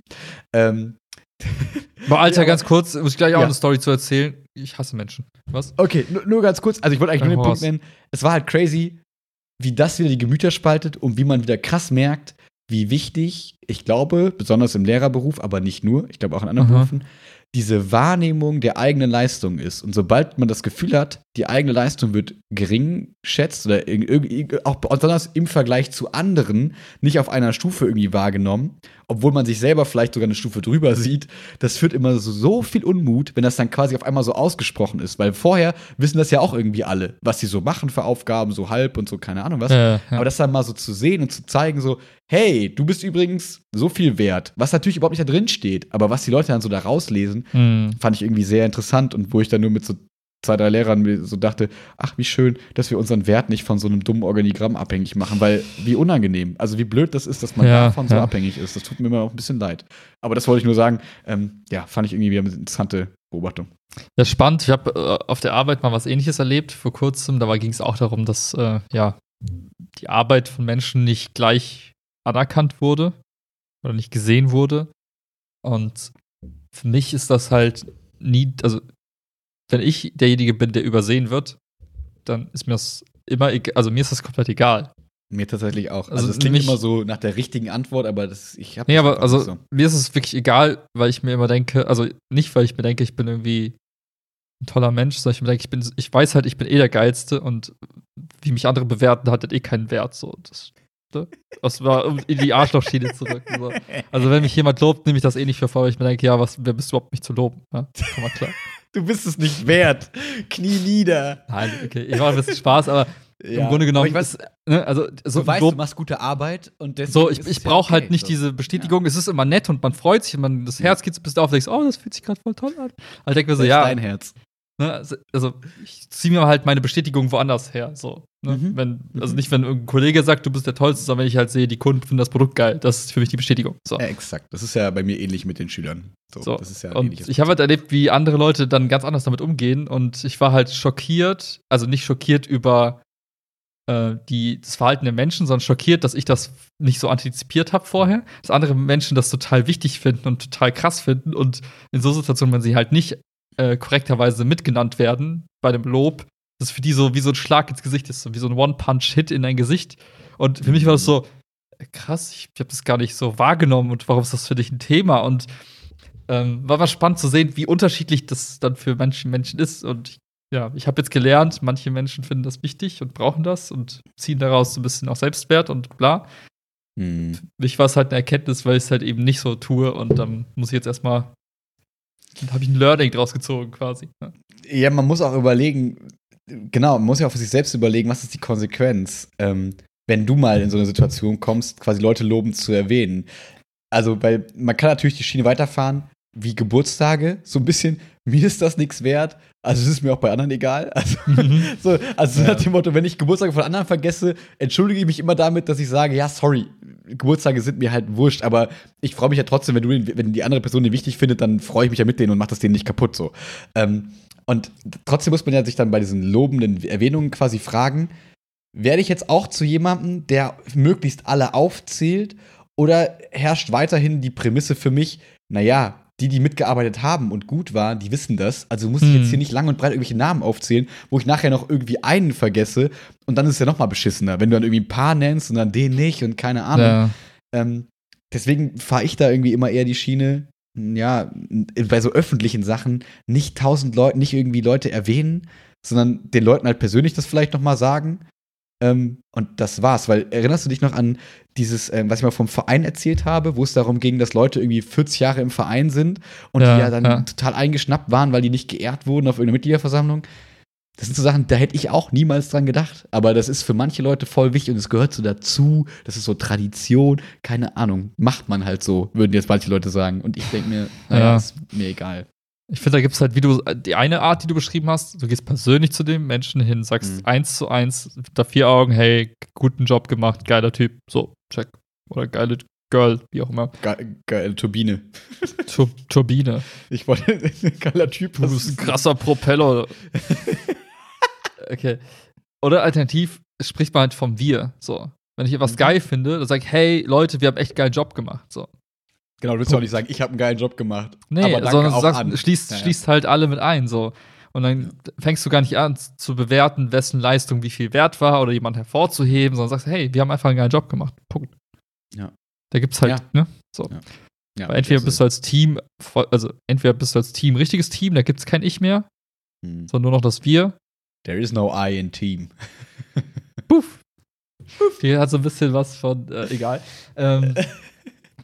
Ähm, Boah, Alter, ja, ganz kurz, muss ich gleich auch ja. eine Story zu erzählen. Ich hasse Menschen. Was? Okay, nur, nur ganz kurz. Also, ich wollte eigentlich nur den Punkt nennen. Es war halt crazy, wie das wieder die Gemüter spaltet und wie man wieder krass merkt, wie wichtig, ich glaube, besonders im Lehrerberuf, aber nicht nur, ich glaube auch in anderen Aha. Berufen, diese Wahrnehmung der eigenen Leistung ist. Und sobald man das Gefühl hat, die eigene Leistung wird gering schätzt oder auch besonders im Vergleich zu anderen nicht auf einer Stufe irgendwie wahrgenommen, obwohl man sich selber vielleicht sogar eine Stufe drüber sieht, das führt immer so, so viel Unmut, wenn das dann quasi auf einmal so ausgesprochen ist. Weil vorher wissen das ja auch irgendwie alle, was sie so machen für Aufgaben, so halb und so, keine Ahnung was. Ja, ja. Aber das dann mal so zu sehen und zu zeigen, so, hey, du bist übrigens so viel wert, was natürlich überhaupt nicht da drin steht, aber was die Leute dann so da rauslesen, mhm. fand ich irgendwie sehr interessant und wo ich dann nur mit so zwei, drei Lehrern mir so dachte, ach, wie schön, dass wir unseren Wert nicht von so einem dummen Organigramm abhängig machen, weil wie unangenehm, also wie blöd das ist, dass man ja, davon so abhängig ist. Das tut mir immer auch ein bisschen leid. Aber das wollte ich nur sagen, ähm, ja, fand ich irgendwie wieder eine interessante Beobachtung. Ja, spannend. Ich habe äh, auf der Arbeit mal was ähnliches erlebt vor kurzem. Da ging es auch darum, dass äh, ja, die Arbeit von Menschen nicht gleich anerkannt wurde oder nicht gesehen wurde. Und für mich ist das halt nie, also wenn ich derjenige bin, der übersehen wird, dann ist mir das immer, also mir ist das komplett egal. Mir tatsächlich auch. Also, es klingt immer so nach der richtigen Antwort, aber das, ich habe. Nee, aber also so. mir ist es wirklich egal, weil ich mir immer denke, also nicht, weil ich mir denke, ich bin irgendwie ein toller Mensch, sondern ich mir denke, ich bin, ich weiß halt, ich bin eh der Geilste und wie mich andere bewerten, hat das eh keinen Wert. So. Das, ne? das war in die Arschlochschiene zurück. So. Also wenn mich jemand lobt, nehme ich das eh nicht für voll, weil ich mir denke, ja, was, wer bist du überhaupt, mich zu loben? Ja, komm mal klar. Du bist es nicht wert. Knie nieder. Nein, okay, ich mache ein bisschen Spaß, aber ja, im Grunde genommen, ich weiß, ne, also so du weißt, Lob, du machst gute Arbeit und so ich, ich brauche halt okay, halt nicht so. diese Bestätigung. Ja. Es ist immer nett und man freut sich und man das Herz geht so bis auf, denkst, oh, das fühlt sich gerade voll toll an. Also denke mir so, ja, dein Herz. Ne, also, also, ich ziehe mir halt meine Bestätigung woanders her. So, ne? mhm. wenn, also mhm. nicht, wenn irgendein Kollege sagt, du bist der Tollste, sondern wenn ich halt sehe, die Kunden finden das Produkt geil. Das ist für mich die Bestätigung. So. Ja, exakt. Das ist ja bei mir ähnlich mit den Schülern. So, so. Das ist ja und ich habe halt erlebt, wie andere Leute dann ganz anders damit umgehen und ich war halt schockiert, also nicht schockiert über äh, die, das Verhalten der Menschen, sondern schockiert, dass ich das nicht so antizipiert habe vorher, dass andere Menschen das total wichtig finden und total krass finden und in so Situationen, wenn sie halt nicht äh, korrekterweise mitgenannt werden bei dem Lob, das für die so wie so ein Schlag ins Gesicht ist, so wie so ein One-Punch-Hit in dein Gesicht. Und für mich war das so, äh, krass, ich, habe das gar nicht so wahrgenommen und warum ist das für dich ein Thema? Und ähm, war mal spannend zu sehen, wie unterschiedlich das dann für manche Menschen ist. Und ich, ja, ich habe jetzt gelernt, manche Menschen finden das wichtig und brauchen das und ziehen daraus so ein bisschen auch Selbstwert und bla. Hm. Für mich war es halt eine Erkenntnis, weil ich es halt eben nicht so tue und dann muss ich jetzt erstmal habe ich ein Learning draus gezogen quasi. Ja. man muss auch überlegen, genau, man muss ja auch für sich selbst überlegen, was ist die Konsequenz, ähm, wenn du mal in so eine Situation kommst, quasi Leute lobend zu erwähnen. Also, weil man kann natürlich die Schiene weiterfahren, wie Geburtstage, so ein bisschen, mir ist das nichts wert, also es ist mir auch bei anderen egal. Also, mhm. so, also ja. nach dem Motto, wenn ich Geburtstage von anderen vergesse, entschuldige ich mich immer damit, dass ich sage, ja, sorry, Geburtstage sind mir halt wurscht, aber ich freue mich ja trotzdem, wenn du wenn die andere Person den wichtig findet, dann freue ich mich ja mit denen und mach das denen nicht kaputt so. Ähm, und trotzdem muss man ja sich dann bei diesen lobenden Erwähnungen quasi fragen, werde ich jetzt auch zu jemandem, der möglichst alle aufzählt, oder herrscht weiterhin die Prämisse für mich, naja, die, die mitgearbeitet haben und gut waren, die wissen das. Also muss ich jetzt hm. hier nicht lang und breit irgendwelche Namen aufzählen, wo ich nachher noch irgendwie einen vergesse und dann ist es ja noch mal beschissener, wenn du dann irgendwie ein paar nennst und dann den nicht und keine Ahnung. Ja. Ähm, deswegen fahre ich da irgendwie immer eher die Schiene, ja, bei so öffentlichen Sachen nicht tausend Leute, nicht irgendwie Leute erwähnen, sondern den Leuten halt persönlich das vielleicht noch mal sagen ähm, und das war's, weil erinnerst du dich noch an dieses, ähm, was ich mal vom Verein erzählt habe, wo es darum ging, dass Leute irgendwie 40 Jahre im Verein sind und ja, die ja dann ja. total eingeschnappt waren, weil die nicht geehrt wurden auf irgendeiner Mitgliederversammlung. Das sind so Sachen, da hätte ich auch niemals dran gedacht. Aber das ist für manche Leute voll wichtig und es gehört so dazu. Das ist so Tradition. Keine Ahnung. Macht man halt so, würden jetzt manche Leute sagen. Und ich denke mir, naja, ja. ist mir egal. Ich finde, da gibt es halt, wie du, die eine Art, die du beschrieben hast, du gehst persönlich zu dem Menschen hin, sagst mhm. eins zu eins, da vier Augen, hey, guten Job gemacht, geiler Typ, so, check. Oder geile Girl, wie auch immer. Ge geile Turbine. Tur Turbine. Ich wollte ein geiler Typ. Du bist ein krasser Propeller. okay. Oder alternativ spricht man halt vom Wir, so. Wenn ich etwas mhm. geil finde, dann sag ich, hey, Leute, wir haben echt geilen Job gemacht, so. Genau, du willst ja auch nicht sagen, ich habe einen geilen Job gemacht. Nee, sondern du sagst. Schließt, ja, ja. schließt halt alle mit ein. So. Und dann ja. fängst du gar nicht an zu bewerten, wessen Leistung wie viel wert war oder jemand hervorzuheben, sondern sagst, hey, wir haben einfach einen geilen Job gemacht. Punkt. Ja. Da gibt's halt, ne? So. Ja. Weil entweder bist du als Team, also entweder bist du als Team richtiges Team, da gibt es kein Ich mehr, hm. sondern nur noch das Wir. There is no I in Team. Puff. Puff. Die hat so ein bisschen was von, äh, egal. Ähm,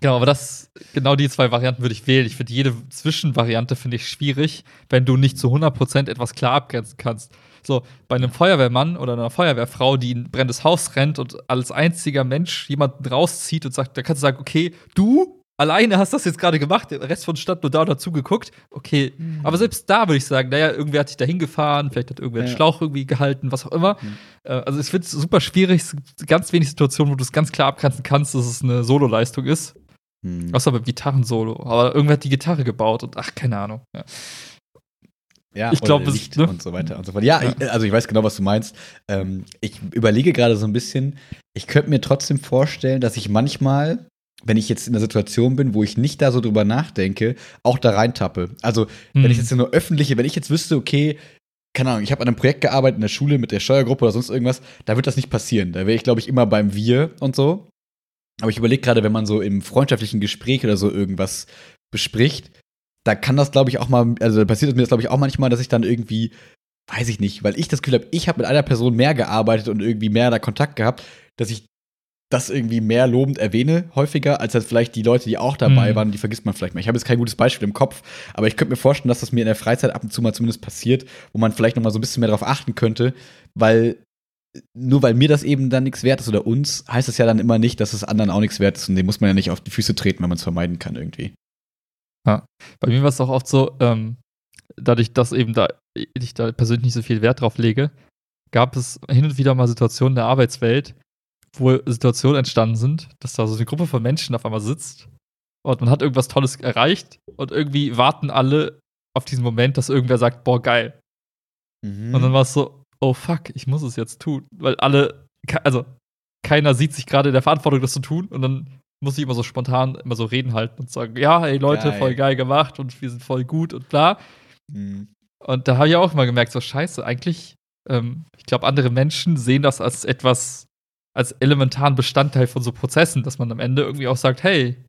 Genau, aber das, genau die zwei Varianten würde ich wählen. Ich finde jede Zwischenvariante finde ich schwierig, wenn du nicht zu 100% etwas klar abgrenzen kannst. So, bei einem Feuerwehrmann oder einer Feuerwehrfrau, die in ein brennendes Haus rennt und als einziger Mensch jemanden rauszieht und sagt, da kannst du sagen, okay, du alleine hast das jetzt gerade gemacht, der Rest von Stadt nur da dazu geguckt. Okay, mhm. aber selbst da würde ich sagen, naja, irgendwer hat dich da hingefahren, vielleicht hat irgendwer ja. einen Schlauch irgendwie gehalten, was auch immer. Mhm. also ich finde es super schwierig, ganz wenig Situationen, wo du es ganz klar abgrenzen kannst, dass es eine Sololeistung ist. Hm. Außer beim Gitarrensolo. Aber irgendwer hat die Gitarre gebaut und ach, keine Ahnung. Ja. Ja, ich glaube, Licht ne? und so weiter und so fort. Ja, ja. Ich, also ich weiß genau, was du meinst. Ähm, ich überlege gerade so ein bisschen. Ich könnte mir trotzdem vorstellen, dass ich manchmal, wenn ich jetzt in der Situation bin, wo ich nicht da so drüber nachdenke, auch da reintappe. Also, mhm. wenn ich hm. jetzt eine öffentliche, wenn ich jetzt wüsste, okay, keine Ahnung, ich habe an einem Projekt gearbeitet in der Schule mit der Steuergruppe oder sonst irgendwas, da wird das nicht passieren. Da wäre ich, glaube ich, immer beim Wir und so. Aber ich überlege gerade, wenn man so im freundschaftlichen Gespräch oder so irgendwas bespricht, da kann das, glaube ich, auch mal, also passiert es mir das, glaube ich, auch manchmal, dass ich dann irgendwie, weiß ich nicht, weil ich das Gefühl habe, ich habe mit einer Person mehr gearbeitet und irgendwie mehr da Kontakt gehabt, dass ich das irgendwie mehr lobend erwähne, häufiger, als halt vielleicht die Leute, die auch dabei mhm. waren, die vergisst man vielleicht mal. Ich habe jetzt kein gutes Beispiel im Kopf, aber ich könnte mir vorstellen, dass das mir in der Freizeit ab und zu mal zumindest passiert, wo man vielleicht noch mal so ein bisschen mehr darauf achten könnte, weil nur weil mir das eben dann nichts wert ist oder uns, heißt das ja dann immer nicht, dass es anderen auch nichts wert ist und dem muss man ja nicht auf die Füße treten, wenn man es vermeiden kann irgendwie. Ja. Bei mir war es auch oft so, ähm, dadurch, dass eben da ich da persönlich nicht so viel Wert drauf lege, gab es hin und wieder mal Situationen in der Arbeitswelt, wo Situationen entstanden sind, dass da so eine Gruppe von Menschen auf einmal sitzt und man hat irgendwas Tolles erreicht und irgendwie warten alle auf diesen Moment, dass irgendwer sagt, boah, geil. Mhm. Und dann war es so, oh fuck, ich muss es jetzt tun. Weil alle, also keiner sieht sich gerade in der Verantwortung, das zu tun. Und dann muss ich immer so spontan immer so reden halten und sagen, ja, hey Leute, geil. voll geil gemacht und wir sind voll gut und klar. Mhm. Und da habe ich auch immer gemerkt, so scheiße, eigentlich, ähm, ich glaube, andere Menschen sehen das als etwas, als elementaren Bestandteil von so Prozessen, dass man am Ende irgendwie auch sagt, hey,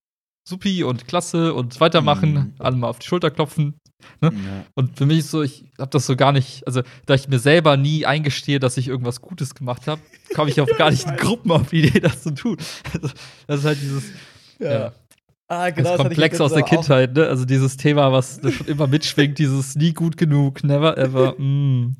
supi und klasse und weitermachen, mhm. alle mal auf die Schulter klopfen. Ne? Ja. Und für mich ist so, ich habe das so gar nicht, also da ich mir selber nie eingestehe, dass ich irgendwas Gutes gemacht habe, komme ich auch gar nicht in Gruppen auf die Idee, das zu tun. Also, das ist halt dieses, ja. ja. Ah, genau, das Komplex aus der Kindheit, ne? Also dieses Thema, was schon immer mitschwingt, dieses nie gut genug, never ever. Mm.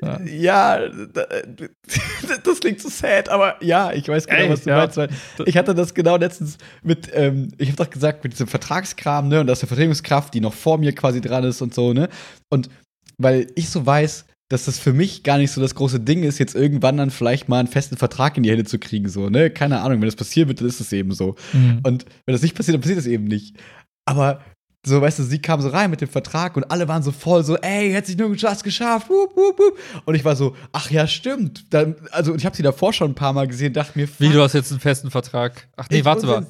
Ja, ja das klingt so sad, aber ja, ich weiß genau, Ey, was du ja. meinst. Weil ich hatte das genau letztens mit, ähm, ich habe doch gesagt, mit diesem Vertragskram, ne, und das ist der Vertretungskraft, die noch vor mir quasi dran ist und so, ne. Und weil ich so weiß, dass das für mich gar nicht so das große Ding ist, jetzt irgendwann dann vielleicht mal einen festen Vertrag in die Hände zu kriegen, so, ne? Keine Ahnung, wenn das passieren wird, dann ist es eben so. Mhm. Und wenn das nicht passiert, dann passiert es eben nicht. Aber so, weißt du, sie kam so rein mit dem Vertrag und alle waren so voll so, ey, hätte sich nur was geschafft, wup, wup, wup. Und ich war so, ach ja, stimmt. Dann, also, ich habe sie davor schon ein paar Mal gesehen, dachte mir, Wie, du hast jetzt einen festen Vertrag? Ach nee, warte mal.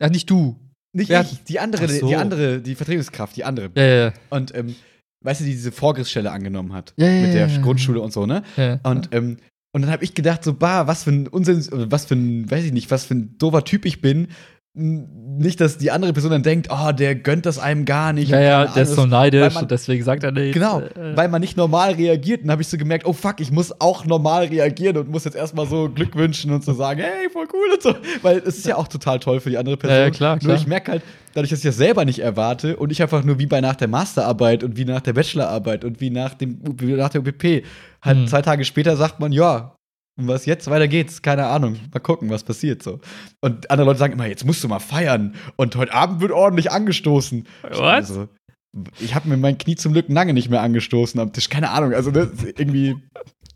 Ja, nicht du. Nicht Wer ich, die andere, so. die andere, die Vertretungskraft, die andere. Ja, ja, ja. Und, ähm, weißt du, die diese Vorgriffsstelle angenommen hat. Ja, ja, mit der ja, Grundschule und so, ne? Ja. Und, ähm, und dann habe ich gedacht, so, bah, was für ein Unsinn, was für ein, weiß ich nicht, was für ein doofer Typ ich bin, nicht, dass die andere Person dann denkt, oh, der gönnt das einem gar nicht. Ja, ja, der ist so neidisch man, und deswegen sagt er nicht. Genau, äh, weil man nicht normal reagiert. Und dann habe ich so gemerkt, oh fuck, ich muss auch normal reagieren und muss jetzt erstmal so Glück wünschen und so sagen, hey, voll cool und so. Weil es ist ja auch total toll für die andere Person. Ja, ja klar, klar. Nur ich merke halt, dadurch, dass ich das selber nicht erwarte und ich einfach nur wie bei nach der Masterarbeit und wie nach der Bachelorarbeit und wie nach, dem, wie nach der UPP, halt mhm. zwei Tage später sagt man, ja, und was jetzt? Weiter geht's. Keine Ahnung. Mal gucken, was passiert so. Und andere Leute sagen immer, jetzt musst du mal feiern. Und heute Abend wird ordentlich angestoßen. Was? Also, ich habe mir mein Knie zum Glück lange nicht mehr angestoßen am Tisch. Keine Ahnung. Also das irgendwie,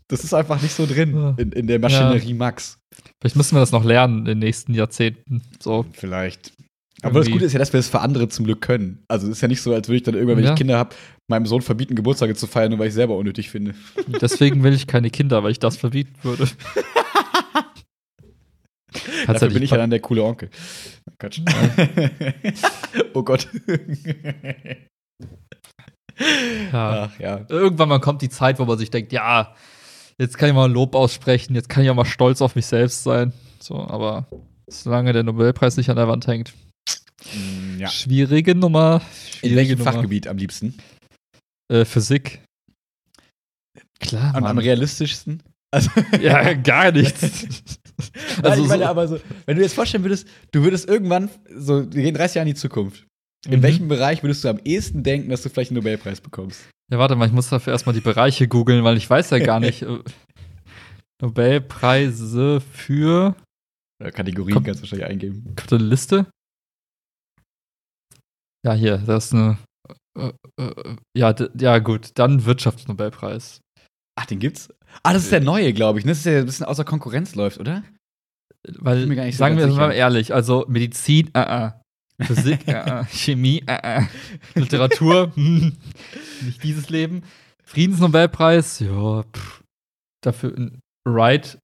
das ist einfach nicht so drin in, in der Maschinerie ja. Max. Vielleicht müssen wir das noch lernen in den nächsten Jahrzehnten. So. Vielleicht. Aber das Gute ist ja, dass wir es das für andere zum Glück können. Also es ist ja nicht so, als würde ich dann irgendwann, wenn ja. ich Kinder habe, meinem Sohn verbieten, Geburtstage zu feiern, nur weil ich selber unnötig finde. Deswegen will ich keine Kinder, weil ich das verbieten würde. Dafür bin ich ja dann der coole Onkel. Quatsch. oh Gott. ja. Ach, ja. Irgendwann mal kommt die Zeit, wo man sich denkt, ja, jetzt kann ich mal ein Lob aussprechen, jetzt kann ich auch mal stolz auf mich selbst sein. So, aber solange der Nobelpreis nicht an der Wand hängt. Mm, ja. Schwierige Nummer. Schwierige In welchem Nummer. Fachgebiet am liebsten? Äh, Physik. Klar, Mann. Am, realistischsten? Also ja, gar nichts. also ich meine, so aber so, wenn du dir jetzt vorstellen würdest, du würdest irgendwann, so, wir gehen 30 Jahre in die Zukunft. In mhm. welchem Bereich würdest du am ehesten denken, dass du vielleicht einen Nobelpreis bekommst? Ja, warte mal, ich muss dafür erstmal die Bereiche googeln, weil ich weiß ja gar nicht. Äh, Nobelpreise für Kategorien Kommt, kannst du wahrscheinlich eingeben. Kommt eine Liste? Ja, hier, das ist eine. Äh, äh, ja, ja, gut, dann Wirtschaftsnobelpreis. Ach, den gibt's? Ah, das ist der neue, glaube ich. Ne? Das ist der ein bisschen außer Konkurrenz läuft, oder? Weil, so sagen wir mal ehrlich, also Medizin, uh, uh. Physik, uh, Chemie, Literatur, hm, nicht dieses Leben. Friedensnobelpreis, ja, pff, dafür ein Right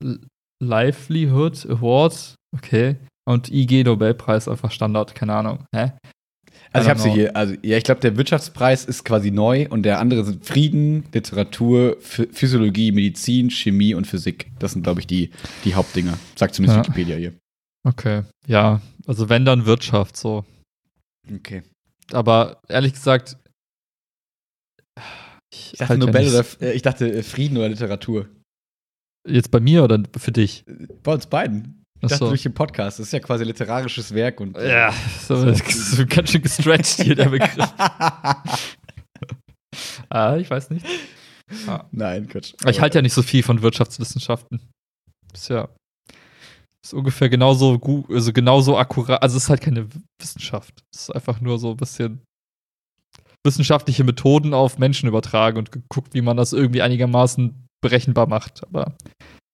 Livelihood Award, okay. Und IG Nobelpreis einfach Standard, keine Ahnung. Hä? Also ich habe sie hier. Also ja, ich glaube, der Wirtschaftspreis ist quasi neu und der andere sind Frieden, Literatur, Physiologie, Medizin, Chemie und Physik. Das sind, glaube ich, die, die Hauptdinger. Sagt zumindest ja. Wikipedia hier. Okay, ja, also wenn dann Wirtschaft so. Okay. Aber ehrlich gesagt, ich, ich dachte halt Nobel ja oder äh, ich dachte äh, Frieden oder Literatur. Jetzt bei mir oder für dich? Bei uns beiden. Ich dachte durch den Podcast. Das ist ja quasi literarisches Werk und. Äh, ja, so, so. so ganz schön gestretched hier der Begriff. ah, ich weiß nicht. Ah. Nein, Quatsch. Ich halte ja nicht so viel von Wirtschaftswissenschaften. Ist ja ist ungefähr genauso gut, also genauso akkurat. Also es ist halt keine Wissenschaft. Es ist einfach nur so ein bisschen wissenschaftliche Methoden auf Menschen übertragen und geguckt, wie man das irgendwie einigermaßen berechenbar macht. Aber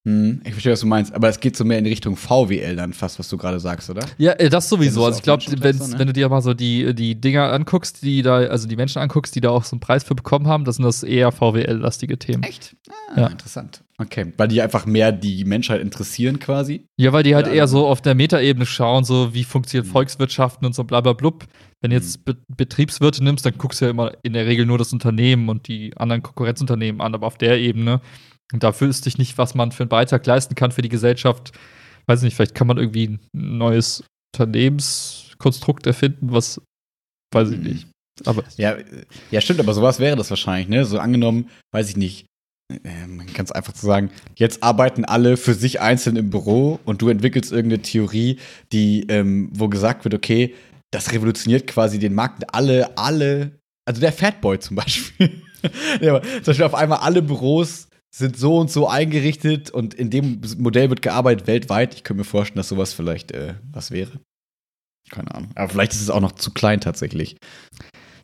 hm, ich verstehe, was du meinst, aber es geht so mehr in die Richtung VWL dann fast, was du gerade sagst, oder? Ja, äh, das sowieso. Das also ich glaube, ne? wenn du dir mal so die, die Dinger anguckst, die da, also die Menschen anguckst, die da auch so einen Preis für bekommen haben, das sind das eher VWL-lastige Themen. Echt? Ah, ja. interessant. Okay, weil die einfach mehr die Menschheit interessieren quasi. Ja, weil die halt ja. eher so auf der Metaebene schauen, so wie funktioniert mhm. Volkswirtschaften und so bla bla blub. Wenn du jetzt mhm. Be Betriebswirte nimmst, dann guckst du ja immer in der Regel nur das Unternehmen und die anderen Konkurrenzunternehmen an, aber auf der Ebene und da wüsste ich nicht, was man für einen Beitrag leisten kann für die Gesellschaft. Weiß nicht, vielleicht kann man irgendwie ein neues Unternehmenskonstrukt erfinden, was weiß ich nicht. Aber ja, ja, stimmt, aber sowas wäre das wahrscheinlich, ne? So angenommen, weiß ich nicht, ähm, ganz einfach zu sagen, jetzt arbeiten alle für sich einzeln im Büro und du entwickelst irgendeine Theorie, die, ähm, wo gesagt wird, okay, das revolutioniert quasi den Markt. Alle, alle, also der Fatboy zum Beispiel. ja, aber zum Beispiel auf einmal alle Büros sind so und so eingerichtet und in dem Modell wird gearbeitet weltweit. Ich könnte mir vorstellen, dass sowas vielleicht äh, was wäre. Keine Ahnung. Aber vielleicht ist es auch noch zu klein tatsächlich.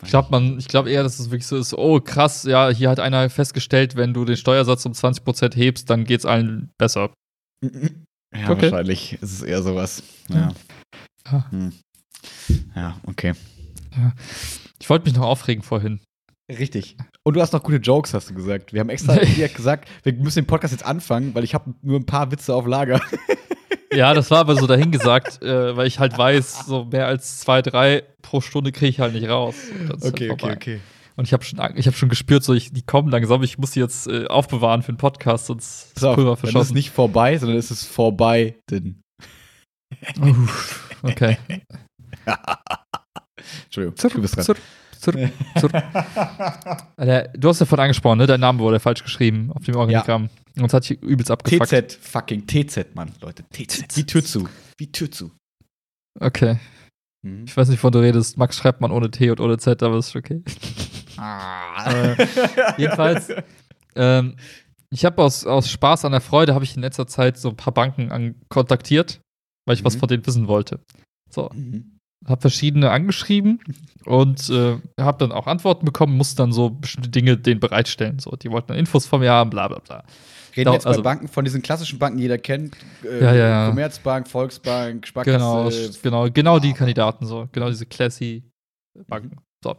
Ich glaube man, eher, dass es wirklich so ist, oh krass, ja, hier hat einer festgestellt, wenn du den Steuersatz um 20% hebst, dann geht es allen besser. Ja, okay. wahrscheinlich ist es eher sowas. Ja. Ja, hm. ja okay. Ja. Ich wollte mich noch aufregen vorhin. Richtig. Und du hast noch gute Jokes, hast du gesagt. Wir haben extra gesagt, wir müssen den Podcast jetzt anfangen, weil ich habe nur ein paar Witze auf Lager. Ja, das war aber so dahingesagt, äh, weil ich halt weiß, so mehr als zwei, drei pro Stunde kriege ich halt nicht raus. Okay, halt okay, okay. Und ich habe schon, hab schon gespürt, so ich, die kommen langsam, ich muss sie jetzt äh, aufbewahren für den Podcast, sonst ist Pulver verschossen. Dann ist es nicht vorbei, sondern es ist vorbei, denn. okay. Entschuldigung, du bist dran. Zurück, zurück. du hast ja vorhin angesprochen, ne? Dein Name wurde falsch geschrieben auf dem Organigramm. Ja. Und das hat sich übelst abgefuckt. TZ, fucking TZ, Mann, Leute. TZ. Wie Tür zu. Wie Tür zu. Okay. Mhm. Ich weiß nicht, wovon du redest. Max schreibt man ohne T und ohne Z, aber ist okay. Ah. äh, jedenfalls, ähm, ich habe aus, aus Spaß an der Freude, habe ich in letzter Zeit so ein paar Banken an, kontaktiert, weil ich mhm. was von denen wissen wollte. So. Mhm habe verschiedene angeschrieben und äh, habe dann auch Antworten bekommen, musste dann so bestimmte Dinge denen bereitstellen. So, die wollten dann Infos von mir haben, bla bla bla. Reden wir jetzt also, bei Banken von diesen klassischen Banken, die jeder kennt. Äh, ja, ja, ja. Commerzbank, Volksbank, Sparkasse. Genau, genau, genau die Kandidaten so. Genau diese classy Banken. So.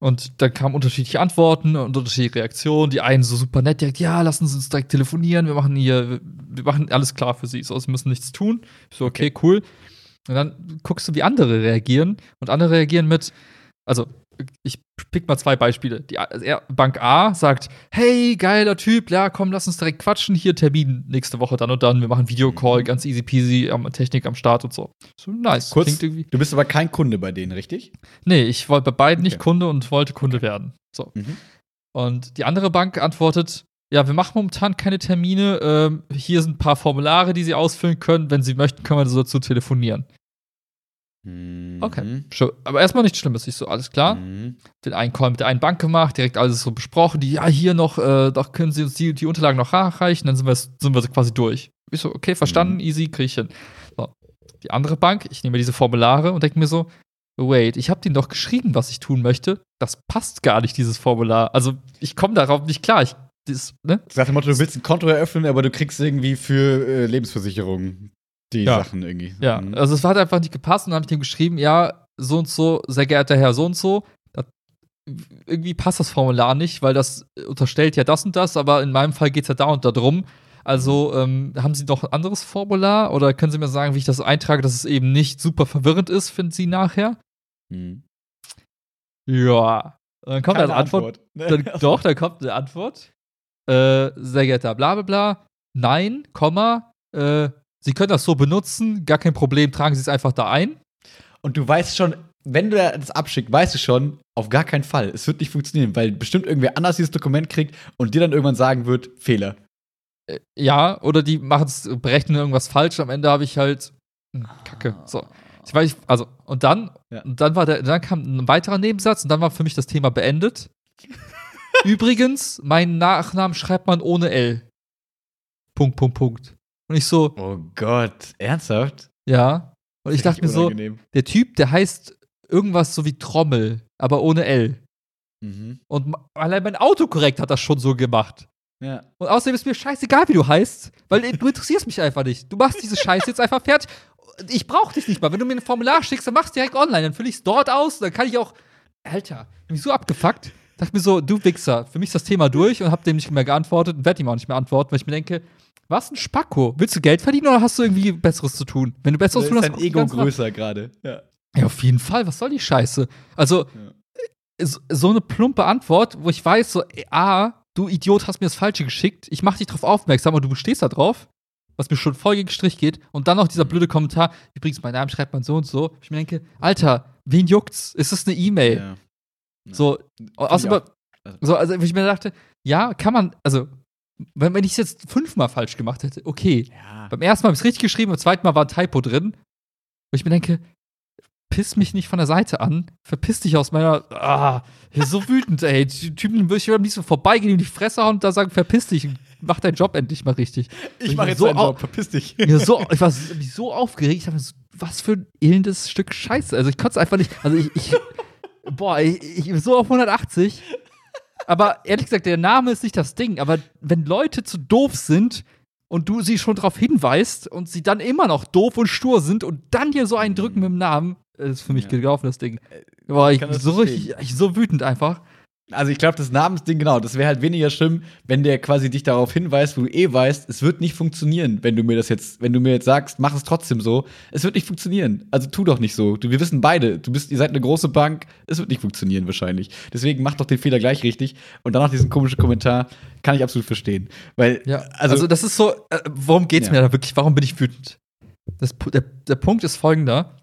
Und dann kamen unterschiedliche Antworten und unterschiedliche Reaktionen. Die einen so super nett, direkt, ja, lassen Sie uns direkt telefonieren, wir machen hier, wir machen alles klar für Sie. So, Sie müssen nichts tun. Ich so, okay, cool. Und dann guckst du, wie andere reagieren. Und andere reagieren mit, also ich pick mal zwei Beispiele. Die Bank A sagt, hey, geiler Typ, ja, komm, lass uns direkt quatschen. Hier Termin nächste Woche dann und dann. Wir machen Videocall, mhm. ganz easy peasy, Technik am Start und so. So nice. Kurz, du bist aber kein Kunde bei denen, richtig? Nee, ich wollte bei beiden okay. nicht Kunde und wollte Kunde werden. So. Mhm. Und die andere Bank antwortet, ja, wir machen momentan keine Termine. Ähm, hier sind ein paar Formulare, die Sie ausfüllen können. Wenn Sie möchten, können wir dazu telefonieren. Mhm. Okay. Aber erstmal nichts Schlimmes. Ich so, alles klar. Mhm. Den einen Call mit der einen Bank gemacht, direkt alles so besprochen. Die, ja, hier noch, äh, doch können Sie uns die, die Unterlagen noch nachreichen. Dann sind wir, sind wir quasi durch. Ich so, okay, verstanden, mhm. easy, krieg ich hin. So. Die andere Bank, ich nehme diese Formulare und denke mir so, wait, ich habe denen doch geschrieben, was ich tun möchte. Das passt gar nicht, dieses Formular. Also, ich komme darauf nicht klar. Ich das, ne? Sag dem Motto, du willst ein Konto eröffnen, aber du kriegst irgendwie für äh, Lebensversicherung die ja. Sachen irgendwie. Ja, mhm. also es hat einfach nicht gepasst und dann habe ich dem geschrieben, ja, so und so, sehr geehrter Herr, so und so. Das, irgendwie passt das Formular nicht, weil das unterstellt ja das und das, aber in meinem Fall geht es ja da und da drum. Also ähm, haben Sie noch ein anderes Formular oder können Sie mir sagen, wie ich das eintrage, dass es eben nicht super verwirrend ist, finden Sie nachher? Mhm. Ja. Und dann kommt eine Antwort. Antwort. Dann, doch, dann kommt eine Antwort. Äh, sehr geehrter, bla bla bla. Nein, Komma. Äh, Sie können das so benutzen, gar kein Problem, tragen Sie es einfach da ein. Und du weißt schon, wenn du das abschickst, weißt du schon, auf gar keinen Fall. Es wird nicht funktionieren, weil bestimmt irgendwer anders dieses Dokument kriegt und dir dann irgendwann sagen wird, Fehler. Äh, ja, oder die machen es, berechnen irgendwas falsch. Am Ende habe ich halt hm, Kacke. So. Ich weiß, also, und dann, ja. und dann war der, dann kam ein weiterer Nebensatz und dann war für mich das Thema beendet. Übrigens, meinen Nachnamen schreibt man ohne L. Punkt, Punkt, Punkt. Und ich so. Oh Gott, ernsthaft? Ja. Und ich dachte mir so, der Typ, der heißt irgendwas so wie Trommel, aber ohne L. Mhm. Und allein mein Autokorrekt hat das schon so gemacht. Ja. Und außerdem ist mir scheißegal, wie du heißt, weil du interessierst mich einfach nicht. Du machst diese Scheiße jetzt einfach fertig. Ich brauch dich nicht mal. Wenn du mir ein Formular schickst, dann machst du direkt online. Dann fülle ich es dort aus. Dann kann ich auch. Alter, bin ich so abgefuckt. Dachte mir so, du Wichser, für mich ist das Thema durch und hab dem nicht mehr geantwortet und werde ihm auch nicht mehr antworten, weil ich mir denke, was ein Spacko? Willst du Geld verdienen oder hast du irgendwie Besseres zu tun? Wenn du Besseres tun hast, ist dein Ego größer gerade. Ja. ja, auf jeden Fall. Was soll die Scheiße? Also, ja. so eine plumpe Antwort, wo ich weiß, so, A, du Idiot hast mir das Falsche geschickt, ich mach dich drauf aufmerksam und du bestehst da drauf, was mir schon voll gegen Strich geht. Und dann noch dieser blöde Kommentar, übrigens, mein Name schreibt man so und so. Ich mir denke, Alter, wen juckt's? Ist das eine E-Mail? Ja. So, außer, so, also ich mir dachte, ja, kann man, also, wenn, wenn ich es jetzt fünfmal falsch gemacht hätte, okay. Ja. Beim ersten Mal habe ich es richtig geschrieben, beim zweiten Mal war ein Typo drin. Wo ich mir denke, piss mich nicht von der Seite an, verpiss dich aus meiner. Ah, so wütend, ey. Die Typen würde ich am liebsten vorbeigehen, ihm die Fresse hauen und da sagen, verpiss dich, mach deinen Job endlich mal richtig. Ich mache jetzt so deinen Job, verpiss dich. Ja, so, ich war so aufgeregt, ich dachte, was für ein ellendes Stück Scheiße. Also ich konnte es einfach nicht. Also ich, ich boah, ich, ich bin so auf 180. Aber ehrlich gesagt, der Name ist nicht das Ding. Aber wenn Leute zu doof sind und du sie schon darauf hinweist und sie dann immer noch doof und stur sind und dann hier so einen drücken mit dem Namen, ist für mich ja. gelaufen, das Ding. Äh, boah, ich, so richtig, ich, so wütend einfach. Also ich glaube, das Namensding, genau, das wäre halt weniger schlimm, wenn der quasi dich darauf hinweist, wo du eh weißt, es wird nicht funktionieren, wenn du mir das jetzt, wenn du mir jetzt sagst, mach es trotzdem so. Es wird nicht funktionieren. Also tu doch nicht so. Du, wir wissen beide, du bist, ihr seid eine große Bank, es wird nicht funktionieren wahrscheinlich. Deswegen mach doch den Fehler gleich richtig. Und dann noch diesen komischen Kommentar, kann ich absolut verstehen. Weil, ja, also, also das ist so, äh, worum geht's ja. mir da wirklich? Warum bin ich wütend? Das, der, der Punkt ist folgender.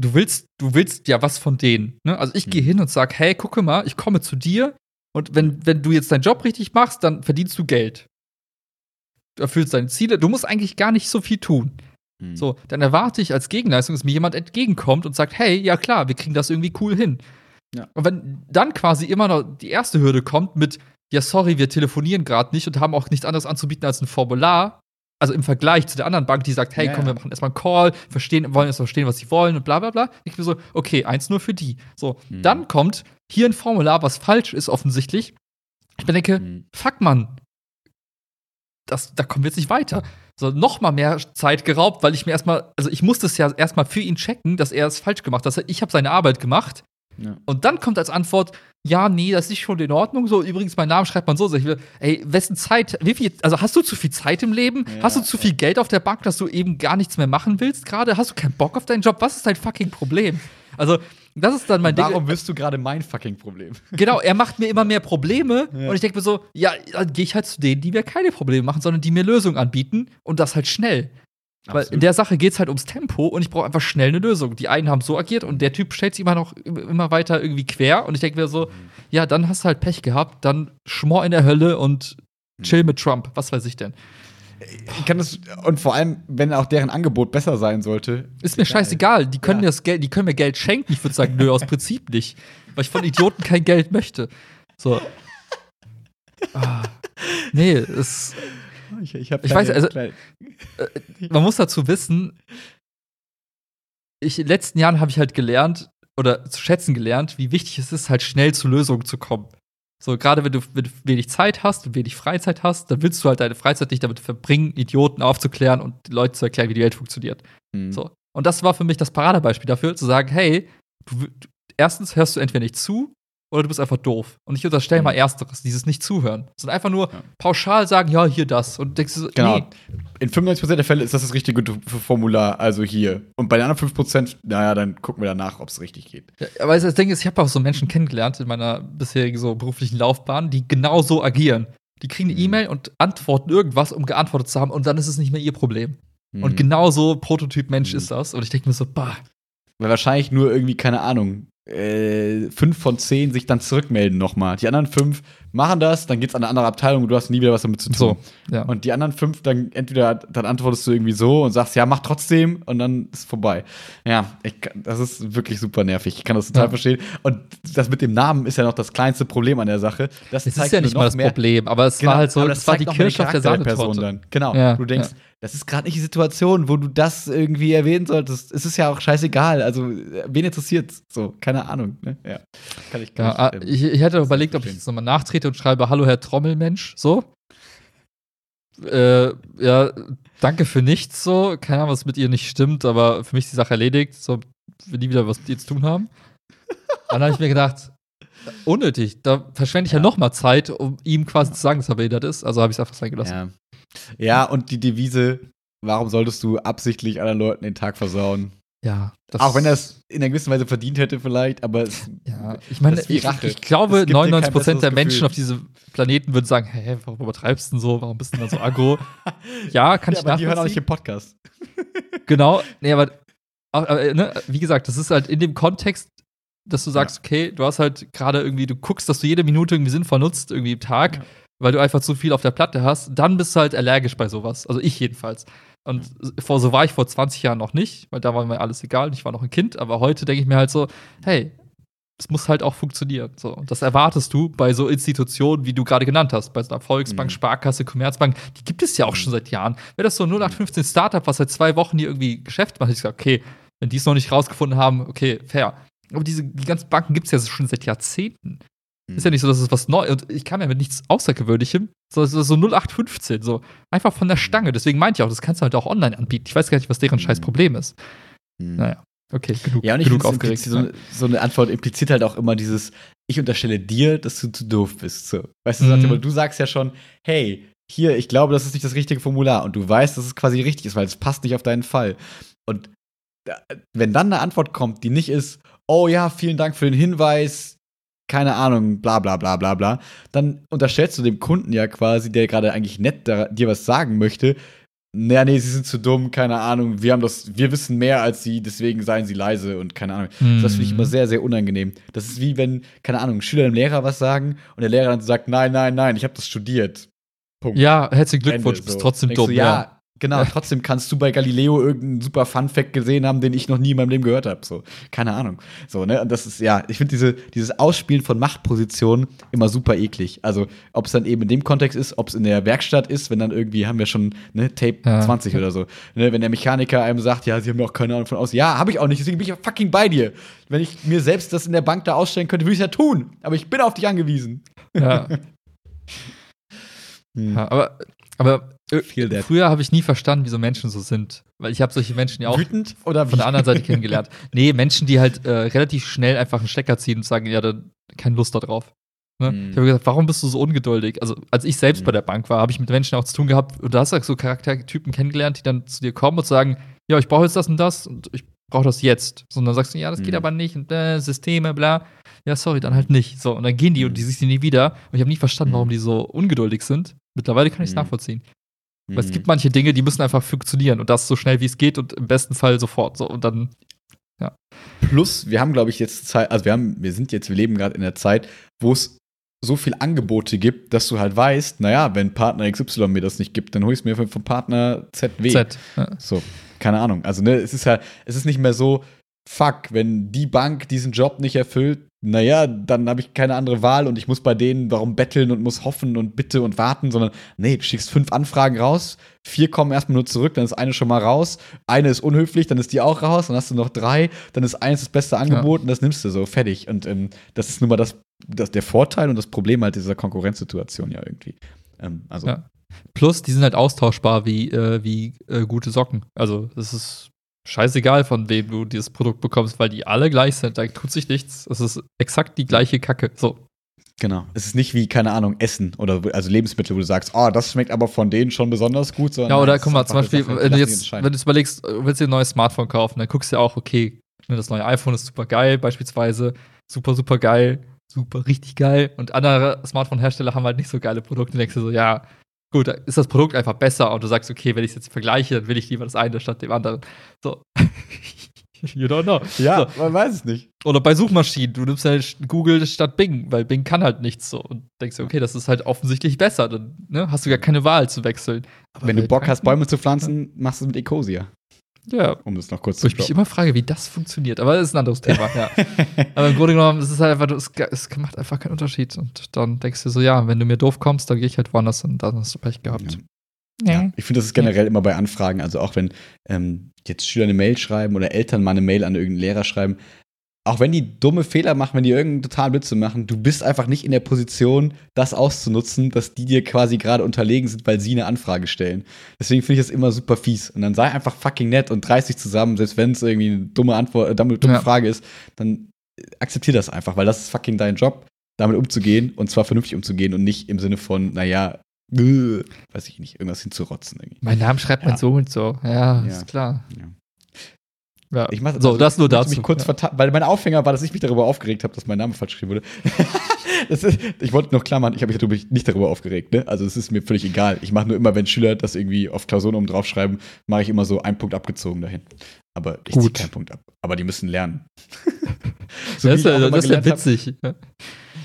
Du willst, du willst ja was von denen. Ne? Also ich mhm. gehe hin und sage, hey, gucke mal, ich komme zu dir und wenn, wenn du jetzt deinen Job richtig machst, dann verdienst du Geld. Du erfüllst deine Ziele. Du musst eigentlich gar nicht so viel tun. Mhm. So, dann erwarte ich als Gegenleistung, dass mir jemand entgegenkommt und sagt, hey, ja klar, wir kriegen das irgendwie cool hin. Ja. Und wenn dann quasi immer noch die erste Hürde kommt mit, ja, sorry, wir telefonieren gerade nicht und haben auch nichts anderes anzubieten als ein Formular, also im Vergleich zu der anderen Bank, die sagt, hey, ja, komm, wir machen erstmal einen Call, verstehen, wollen erst verstehen, was sie wollen und bla bla bla. Ich bin so, okay, eins nur für die. So, mhm. dann kommt hier ein Formular, was falsch ist offensichtlich. Ich denke, mhm. fuck man, das, da kommen wir jetzt nicht weiter. So, noch mal mehr Zeit geraubt, weil ich mir erstmal, also ich musste es ja erstmal für ihn checken, dass er es falsch gemacht hat. Ich habe seine Arbeit gemacht ja. Und dann kommt als Antwort, ja, nee, das ist schon in Ordnung. So, übrigens, mein Name schreibt man so. Ich will, ey, wessen Zeit, wie viel, also hast du zu viel Zeit im Leben? Ja, hast du zu viel Geld auf der Bank, dass du eben gar nichts mehr machen willst gerade? Hast du keinen Bock auf deinen Job? Was ist dein fucking Problem? Also, das ist dann mein Ding. Warum wirst du gerade mein fucking Problem? Genau, er macht mir immer mehr Probleme ja. und ich denke mir so, ja, dann gehe ich halt zu denen, die mir keine Probleme machen, sondern die mir Lösungen anbieten und das halt schnell. Weil in der Sache geht es halt ums Tempo und ich brauche einfach schnell eine Lösung. Die einen haben so agiert und der Typ stellt sich immer noch immer weiter irgendwie quer und ich denke mir so, mhm. ja, dann hast du halt Pech gehabt, dann schmor in der Hölle und chill mit Trump, was weiß ich denn. Ich kann das, und vor allem, wenn auch deren Angebot besser sein sollte. Ist mir scheißegal. Die können, ja. mir das Geld, die können mir Geld schenken. Ich würde sagen, nö, aus Prinzip nicht. Weil ich von Idioten kein Geld möchte. So. Ah. Nee, es. Ich, ich, ich weiß, also, äh, man muss dazu wissen, ich, in den letzten Jahren habe ich halt gelernt oder zu schätzen gelernt, wie wichtig es ist, halt schnell zu Lösungen zu kommen. So, gerade wenn du, wenn du wenig Zeit hast und wenig Freizeit hast, dann willst du halt deine Freizeit nicht damit verbringen, Idioten aufzuklären und Leuten zu erklären, wie die Welt funktioniert. Mhm. So. Und das war für mich das Paradebeispiel dafür, zu sagen, hey, du, du, erstens hörst du entweder nicht zu oder du bist einfach doof. Und ich unterstelle mhm. mal ersteres, dieses nicht zuhören. Sondern einfach nur ja. pauschal sagen, ja, hier das. Und denkst du, genau. Nee. In 95% der Fälle ist das das richtige Formular, also hier. Und bei den anderen 5%, naja, dann gucken wir danach, ob es richtig geht. Ja, aber das Ding ist, ich habe auch so Menschen kennengelernt in meiner bisherigen so beruflichen Laufbahn, die genau so agieren. Die kriegen eine mhm. E-Mail und antworten irgendwas, um geantwortet zu haben, und dann ist es nicht mehr ihr Problem. Mhm. Und genau so Prototyp Mensch mhm. ist das. Und ich denke mir so, bah. Weil wahrscheinlich nur irgendwie, keine Ahnung, äh, fünf von zehn sich dann zurückmelden nochmal. Die anderen fünf machen das, dann geht's an eine andere Abteilung und du hast nie wieder was damit zu tun. So, ja. Und die anderen fünf, dann entweder dann antwortest du irgendwie so und sagst, ja, mach trotzdem und dann ist vorbei. Ja, ich, das ist wirklich super nervig. Ich kann das total ja. verstehen. Und das mit dem Namen ist ja noch das kleinste Problem an der Sache. Das es ist ja nicht mal das mehr. Problem, aber es genau, war halt so, das, das war die Kirsche auf der Sahnetorte. Dann. Genau. Ja, du denkst, das ist gerade nicht die Situation, wo du das irgendwie erwähnen solltest. Es ist ja auch scheißegal. Also, wen interessiert So, keine Ahnung. Ne? Ja. Kann ich gar ja, nicht. Ähm, ich, ich hätte überlegt, ob ich jetzt nochmal nachtrete und schreibe: Hallo, Herr Trommelmensch. So. Äh, ja, danke für nichts. So. Keine Ahnung, was mit ihr nicht stimmt, aber für mich ist die Sache erledigt. So, will nie wieder was mit ihr zu tun haben. Dann habe ich mir gedacht, unnötig. Da verschwende ich ja, ja noch mal Zeit, um ihm quasi zu sagen, dass er behindert ist. Also habe ich es einfach sein gelassen. Ja. Ja, und die Devise, warum solltest du absichtlich anderen Leuten den Tag versauen? Ja. Auch wenn er es in einer gewissen Weise verdient hätte, vielleicht, aber es, ja, ich meine, ich, ich, glaube, 99% der Menschen auf diesem Planeten würden sagen: Hä, warum übertreibst du denn so? Warum bist du denn so aggro? ja, kann ja, ich aber Die hören auch nicht im Podcast. genau, nee, aber, aber ne, wie gesagt, das ist halt in dem Kontext, dass du sagst, ja. okay, du hast halt gerade irgendwie, du guckst, dass du jede Minute irgendwie sinnvoll nutzt, irgendwie im Tag. Ja weil du einfach zu viel auf der Platte hast, dann bist du halt allergisch bei sowas. Also ich jedenfalls. Und vor, so war ich vor 20 Jahren noch nicht, weil da war mir alles egal. Ich war noch ein Kind. Aber heute denke ich mir halt so, hey, es muss halt auch funktionieren. So. Und das erwartest du bei so Institutionen, wie du gerade genannt hast, bei so einer Volksbank, mhm. Sparkasse, Commerzbank, die gibt es ja auch schon seit Jahren. Wäre das so ein 0815 Startup, was seit zwei Wochen hier irgendwie Geschäft macht, ich sage, okay, wenn die es noch nicht rausgefunden haben, okay, fair. Aber diese die ganzen Banken gibt es ja schon seit Jahrzehnten. Ist ja nicht so, dass es was Neues und ich kam ja mit nichts Außergewöhnlichem, sondern so 0815, so einfach von der Stange. Deswegen meinte ich auch, das kannst du halt auch online anbieten. Ich weiß gar nicht, was deren scheiß Problem ist. Mhm. Naja. Okay, genug, ja, und ich genug aufgeregt. So, so, eine Antwort impliziert halt auch immer dieses, ich unterstelle dir, dass du zu doof bist. So. Weißt du, mhm. du sagst ja schon, hey, hier, ich glaube, das ist nicht das richtige Formular und du weißt, dass es quasi richtig ist, weil es passt nicht auf deinen Fall. Und wenn dann eine Antwort kommt, die nicht ist, oh ja, vielen Dank für den Hinweis, keine Ahnung, bla bla bla bla bla, dann unterstellst du dem Kunden ja quasi, der gerade eigentlich nett dir was sagen möchte, naja, nee, sie sind zu dumm, keine Ahnung, wir haben das, wir wissen mehr als sie, deswegen seien sie leise und keine Ahnung. Mhm. Das finde ich immer sehr, sehr unangenehm. Das ist wie wenn, keine Ahnung, Schüler dem Lehrer was sagen und der Lehrer dann sagt, nein, nein, nein, ich habe das studiert. Punkt. Ja, herzlichen Glückwunsch, Ende, bist trotzdem dumm. Du, ja, ja, Genau, trotzdem kannst du bei Galileo irgendeinen super Fun-Fact gesehen haben, den ich noch nie in meinem Leben gehört habe. So, keine Ahnung. So, ne? Und das ist, ja, ich finde diese, dieses Ausspielen von Machtpositionen immer super eklig. Also, ob es dann eben in dem Kontext ist, ob es in der Werkstatt ist, wenn dann irgendwie haben wir schon, ne, Tape ja. 20 oder so. Ne? Wenn der Mechaniker einem sagt, ja, sie haben doch keine Ahnung von aus. Ja, habe ich auch nicht, deswegen bin ich ja fucking bei dir. Wenn ich mir selbst das in der Bank da ausstellen könnte, würde ich es ja tun. Aber ich bin auf dich angewiesen. Ja. hm. ja aber, aber äh, früher habe ich nie verstanden, wieso Menschen so sind. Weil ich habe solche Menschen ja auch Wütend oder von der anderen Seite kennengelernt. Nee, Menschen, die halt äh, relativ schnell einfach einen Stecker ziehen und sagen, ja, dann keine Lust darauf. Ne? Mhm. Ich habe gesagt, warum bist du so ungeduldig? Also, als ich selbst mhm. bei der Bank war, habe ich mit Menschen auch zu tun gehabt und da hast du so Charaktertypen kennengelernt, die dann zu dir kommen und sagen, ja, ich brauche jetzt das und das und ich brauche das jetzt. So, und dann sagst du, ja, das mhm. geht aber nicht und äh, Systeme, bla. Ja, sorry, dann halt nicht. So, und dann gehen die und die siehst du nie wieder. Und ich habe nie verstanden, warum die so ungeduldig sind. Mittlerweile kann ich es mhm. nachvollziehen. Mhm. es gibt manche Dinge, die müssen einfach funktionieren und das so schnell wie es geht und im besten Fall sofort. So, und dann, ja. Plus, wir haben, glaube ich, jetzt Zeit, also wir haben, wir sind jetzt, wir leben gerade in der Zeit, wo es so viel Angebote gibt, dass du halt weißt, naja, wenn Partner XY mir das nicht gibt, dann hol ich es mir vom Partner ZW. Z. Ja. So, keine Ahnung. Also, ne, es ist ja, es ist nicht mehr so, fuck, wenn die Bank diesen Job nicht erfüllt, naja, dann habe ich keine andere Wahl und ich muss bei denen darum betteln und muss hoffen und bitte und warten, sondern nee, du schickst fünf Anfragen raus, vier kommen erstmal nur zurück, dann ist eine schon mal raus, eine ist unhöflich, dann ist die auch raus, dann hast du noch drei, dann ist eins das beste Angebot ja. und das nimmst du so, fertig. Und ähm, das ist nun mal das, das, der Vorteil und das Problem halt dieser Konkurrenzsituation ja irgendwie. Ähm, also. Ja. Plus, die sind halt austauschbar wie, äh, wie äh, gute Socken. Also, das ist scheißegal, von wem du dieses Produkt bekommst, weil die alle gleich sind. Da tut sich nichts. Es ist exakt die gleiche Kacke. So. Genau. Es ist nicht wie, keine Ahnung, Essen oder also Lebensmittel, wo du sagst, oh, das schmeckt aber von denen schon besonders gut. ja, oder guck mal, zum Beispiel, wenn du jetzt, wenn du jetzt überlegst, du willst dir ein neues Smartphone kaufen, dann guckst du ja auch, okay, ne, das neue iPhone ist super geil, beispielsweise. Super, super geil. Super, richtig geil. Und andere Smartphone-Hersteller haben halt nicht so geile Produkte. Und denkst du so, ja, gut, ist das Produkt einfach besser und du sagst, okay, wenn ich es jetzt vergleiche, dann will ich lieber das eine statt dem anderen. So. You don't know. Ja, so. man weiß es nicht. Oder bei Suchmaschinen, du nimmst halt Google statt Bing, weil Bing kann halt nichts so. Und denkst, okay, das ist halt offensichtlich besser. Dann ne, hast du gar keine Wahl zu wechseln. Aber Wenn du Bock hast, Bäume zu pflanzen, machst du es mit Ecosia. Ja. Um das noch kurz Wo zu ich mich immer frage, wie das funktioniert. Aber das ist ein anderes Thema, ja. Aber im Grunde genommen, es ist halt einfach, es, es, macht einfach keinen Unterschied. Und dann denkst du so, ja, wenn du mir doof kommst, dann gehe ich halt woanders und dann hast du Pech gehabt. Ja. Ja. Ich finde, das ist generell immer bei Anfragen, also auch wenn ähm, jetzt Schüler eine Mail schreiben oder Eltern mal eine Mail an irgendeinen Lehrer schreiben, auch wenn die dumme Fehler machen, wenn die irgendeinen totalen Blödsinn machen, du bist einfach nicht in der Position, das auszunutzen, dass die dir quasi gerade unterlegen sind, weil sie eine Anfrage stellen. Deswegen finde ich das immer super fies. Und dann sei einfach fucking nett und reiß dich zusammen, selbst wenn es irgendwie eine dumme Antwort, äh, dumme, dumme ja. Frage ist, dann akzeptier das einfach, weil das ist fucking dein Job, damit umzugehen und zwar vernünftig umzugehen und nicht im Sinne von, naja, äh, weiß ich nicht, irgendwas hinzurotzen. Irgendwie. Mein Namen schreibt man so und so. Ja, ja. ist klar. Ja. Ja. Ich mach, so, das nur dazu. Mich kurz ja. Weil mein Aufhänger war, dass ich mich darüber aufgeregt habe, dass mein Name falsch geschrieben wurde. ist, ich wollte noch klammern, ich habe mich nicht darüber aufgeregt. Ne? Also es ist mir völlig egal. Ich mache nur immer, wenn Schüler das irgendwie auf Klausuren oben drauf schreiben, mache ich immer so einen Punkt abgezogen dahin. Aber ich ziehe keinen Punkt ab. Aber die müssen lernen. so das ist ja, das ist ja witzig. Hab,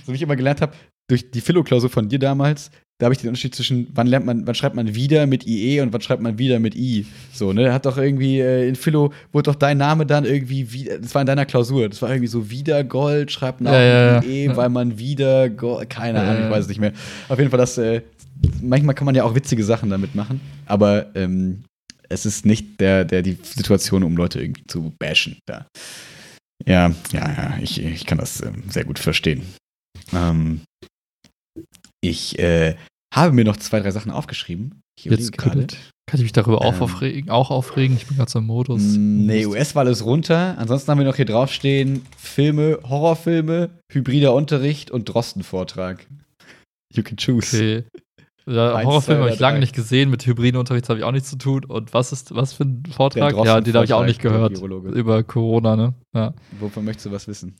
so wie ich immer gelernt habe, durch die Philo-Klausur von dir damals, da habe ich den Unterschied zwischen, wann lernt man, wann schreibt man wieder mit IE und wann schreibt man wieder mit I. So, ne? Hat doch irgendwie, äh, in Philo wurde doch dein Name dann irgendwie, wieder, das war in deiner Klausur, das war irgendwie so wieder Gold, schreibt man ja, mit IE, weil man wieder Gold, keine Ahnung, ich weiß es nicht mehr. Auf jeden Fall, das, äh, manchmal kann man ja auch witzige Sachen damit machen, aber ähm, es ist nicht der, der die Situation, um Leute irgendwie zu bashen. Ja, ja, ja, ja ich, ich kann das ähm, sehr gut verstehen. Ähm, ich äh, habe mir noch zwei, drei Sachen aufgeschrieben. Ich Jetzt kann, kann ich mich darüber ähm, auch, aufregen, auch aufregen. Ich bin gerade so im Modus. Nee, US-Wahl ist runter. Ansonsten haben wir noch hier draufstehen: Filme, Horrorfilme, hybrider Unterricht und Drosten-Vortrag. You can choose. Okay. Ja, Eins, Horrorfilme habe ich lange nicht gesehen, mit hybriden Unterricht habe ich auch nichts zu tun. Und was ist was für ein Vortrag? Ja, den habe ich auch nicht gehört. Über Corona, ne? Ja. Wovon möchtest du was wissen?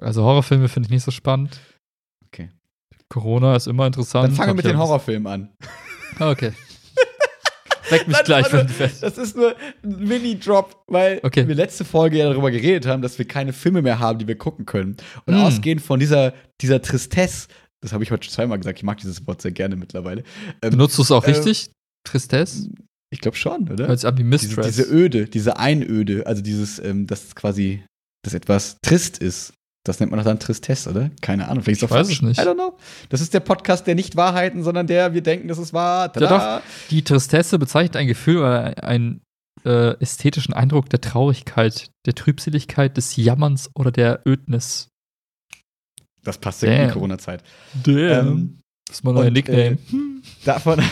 Also Horrorfilme finde ich nicht so spannend. Corona ist immer interessant. Dann fange mit den Horrorfilmen an. Ah, okay. Weck mich gleich, fest. Das ist nur ein Mini-Drop, weil okay. wir letzte Folge ja darüber geredet haben, dass wir keine Filme mehr haben, die wir gucken können. Und mm. ausgehend von dieser, dieser Tristesse, das habe ich heute schon zweimal gesagt, ich mag dieses Wort sehr gerne mittlerweile. Ähm, Benutzt du es auch äh, richtig? Tristesse? Ich glaube schon, oder? Sich an wie. Diese, diese Öde, diese Einöde, also dieses, ähm, dass quasi, dass etwas trist ist. Das nennt man doch dann Tristesse, oder? Keine Ahnung. Vielleicht ich weiß es nicht. I don't know. Das ist der Podcast der Nicht-Wahrheiten, sondern der, wir denken, dass es wahr. Ja, doch. Die Tristesse bezeichnet ein Gefühl oder einen äh, ästhetischen Eindruck der Traurigkeit, der Trübseligkeit, des Jammerns oder der Ödnis. Das passt gut in die Corona-Zeit. Ähm, das ist mein neuer Nickname. Äh, davon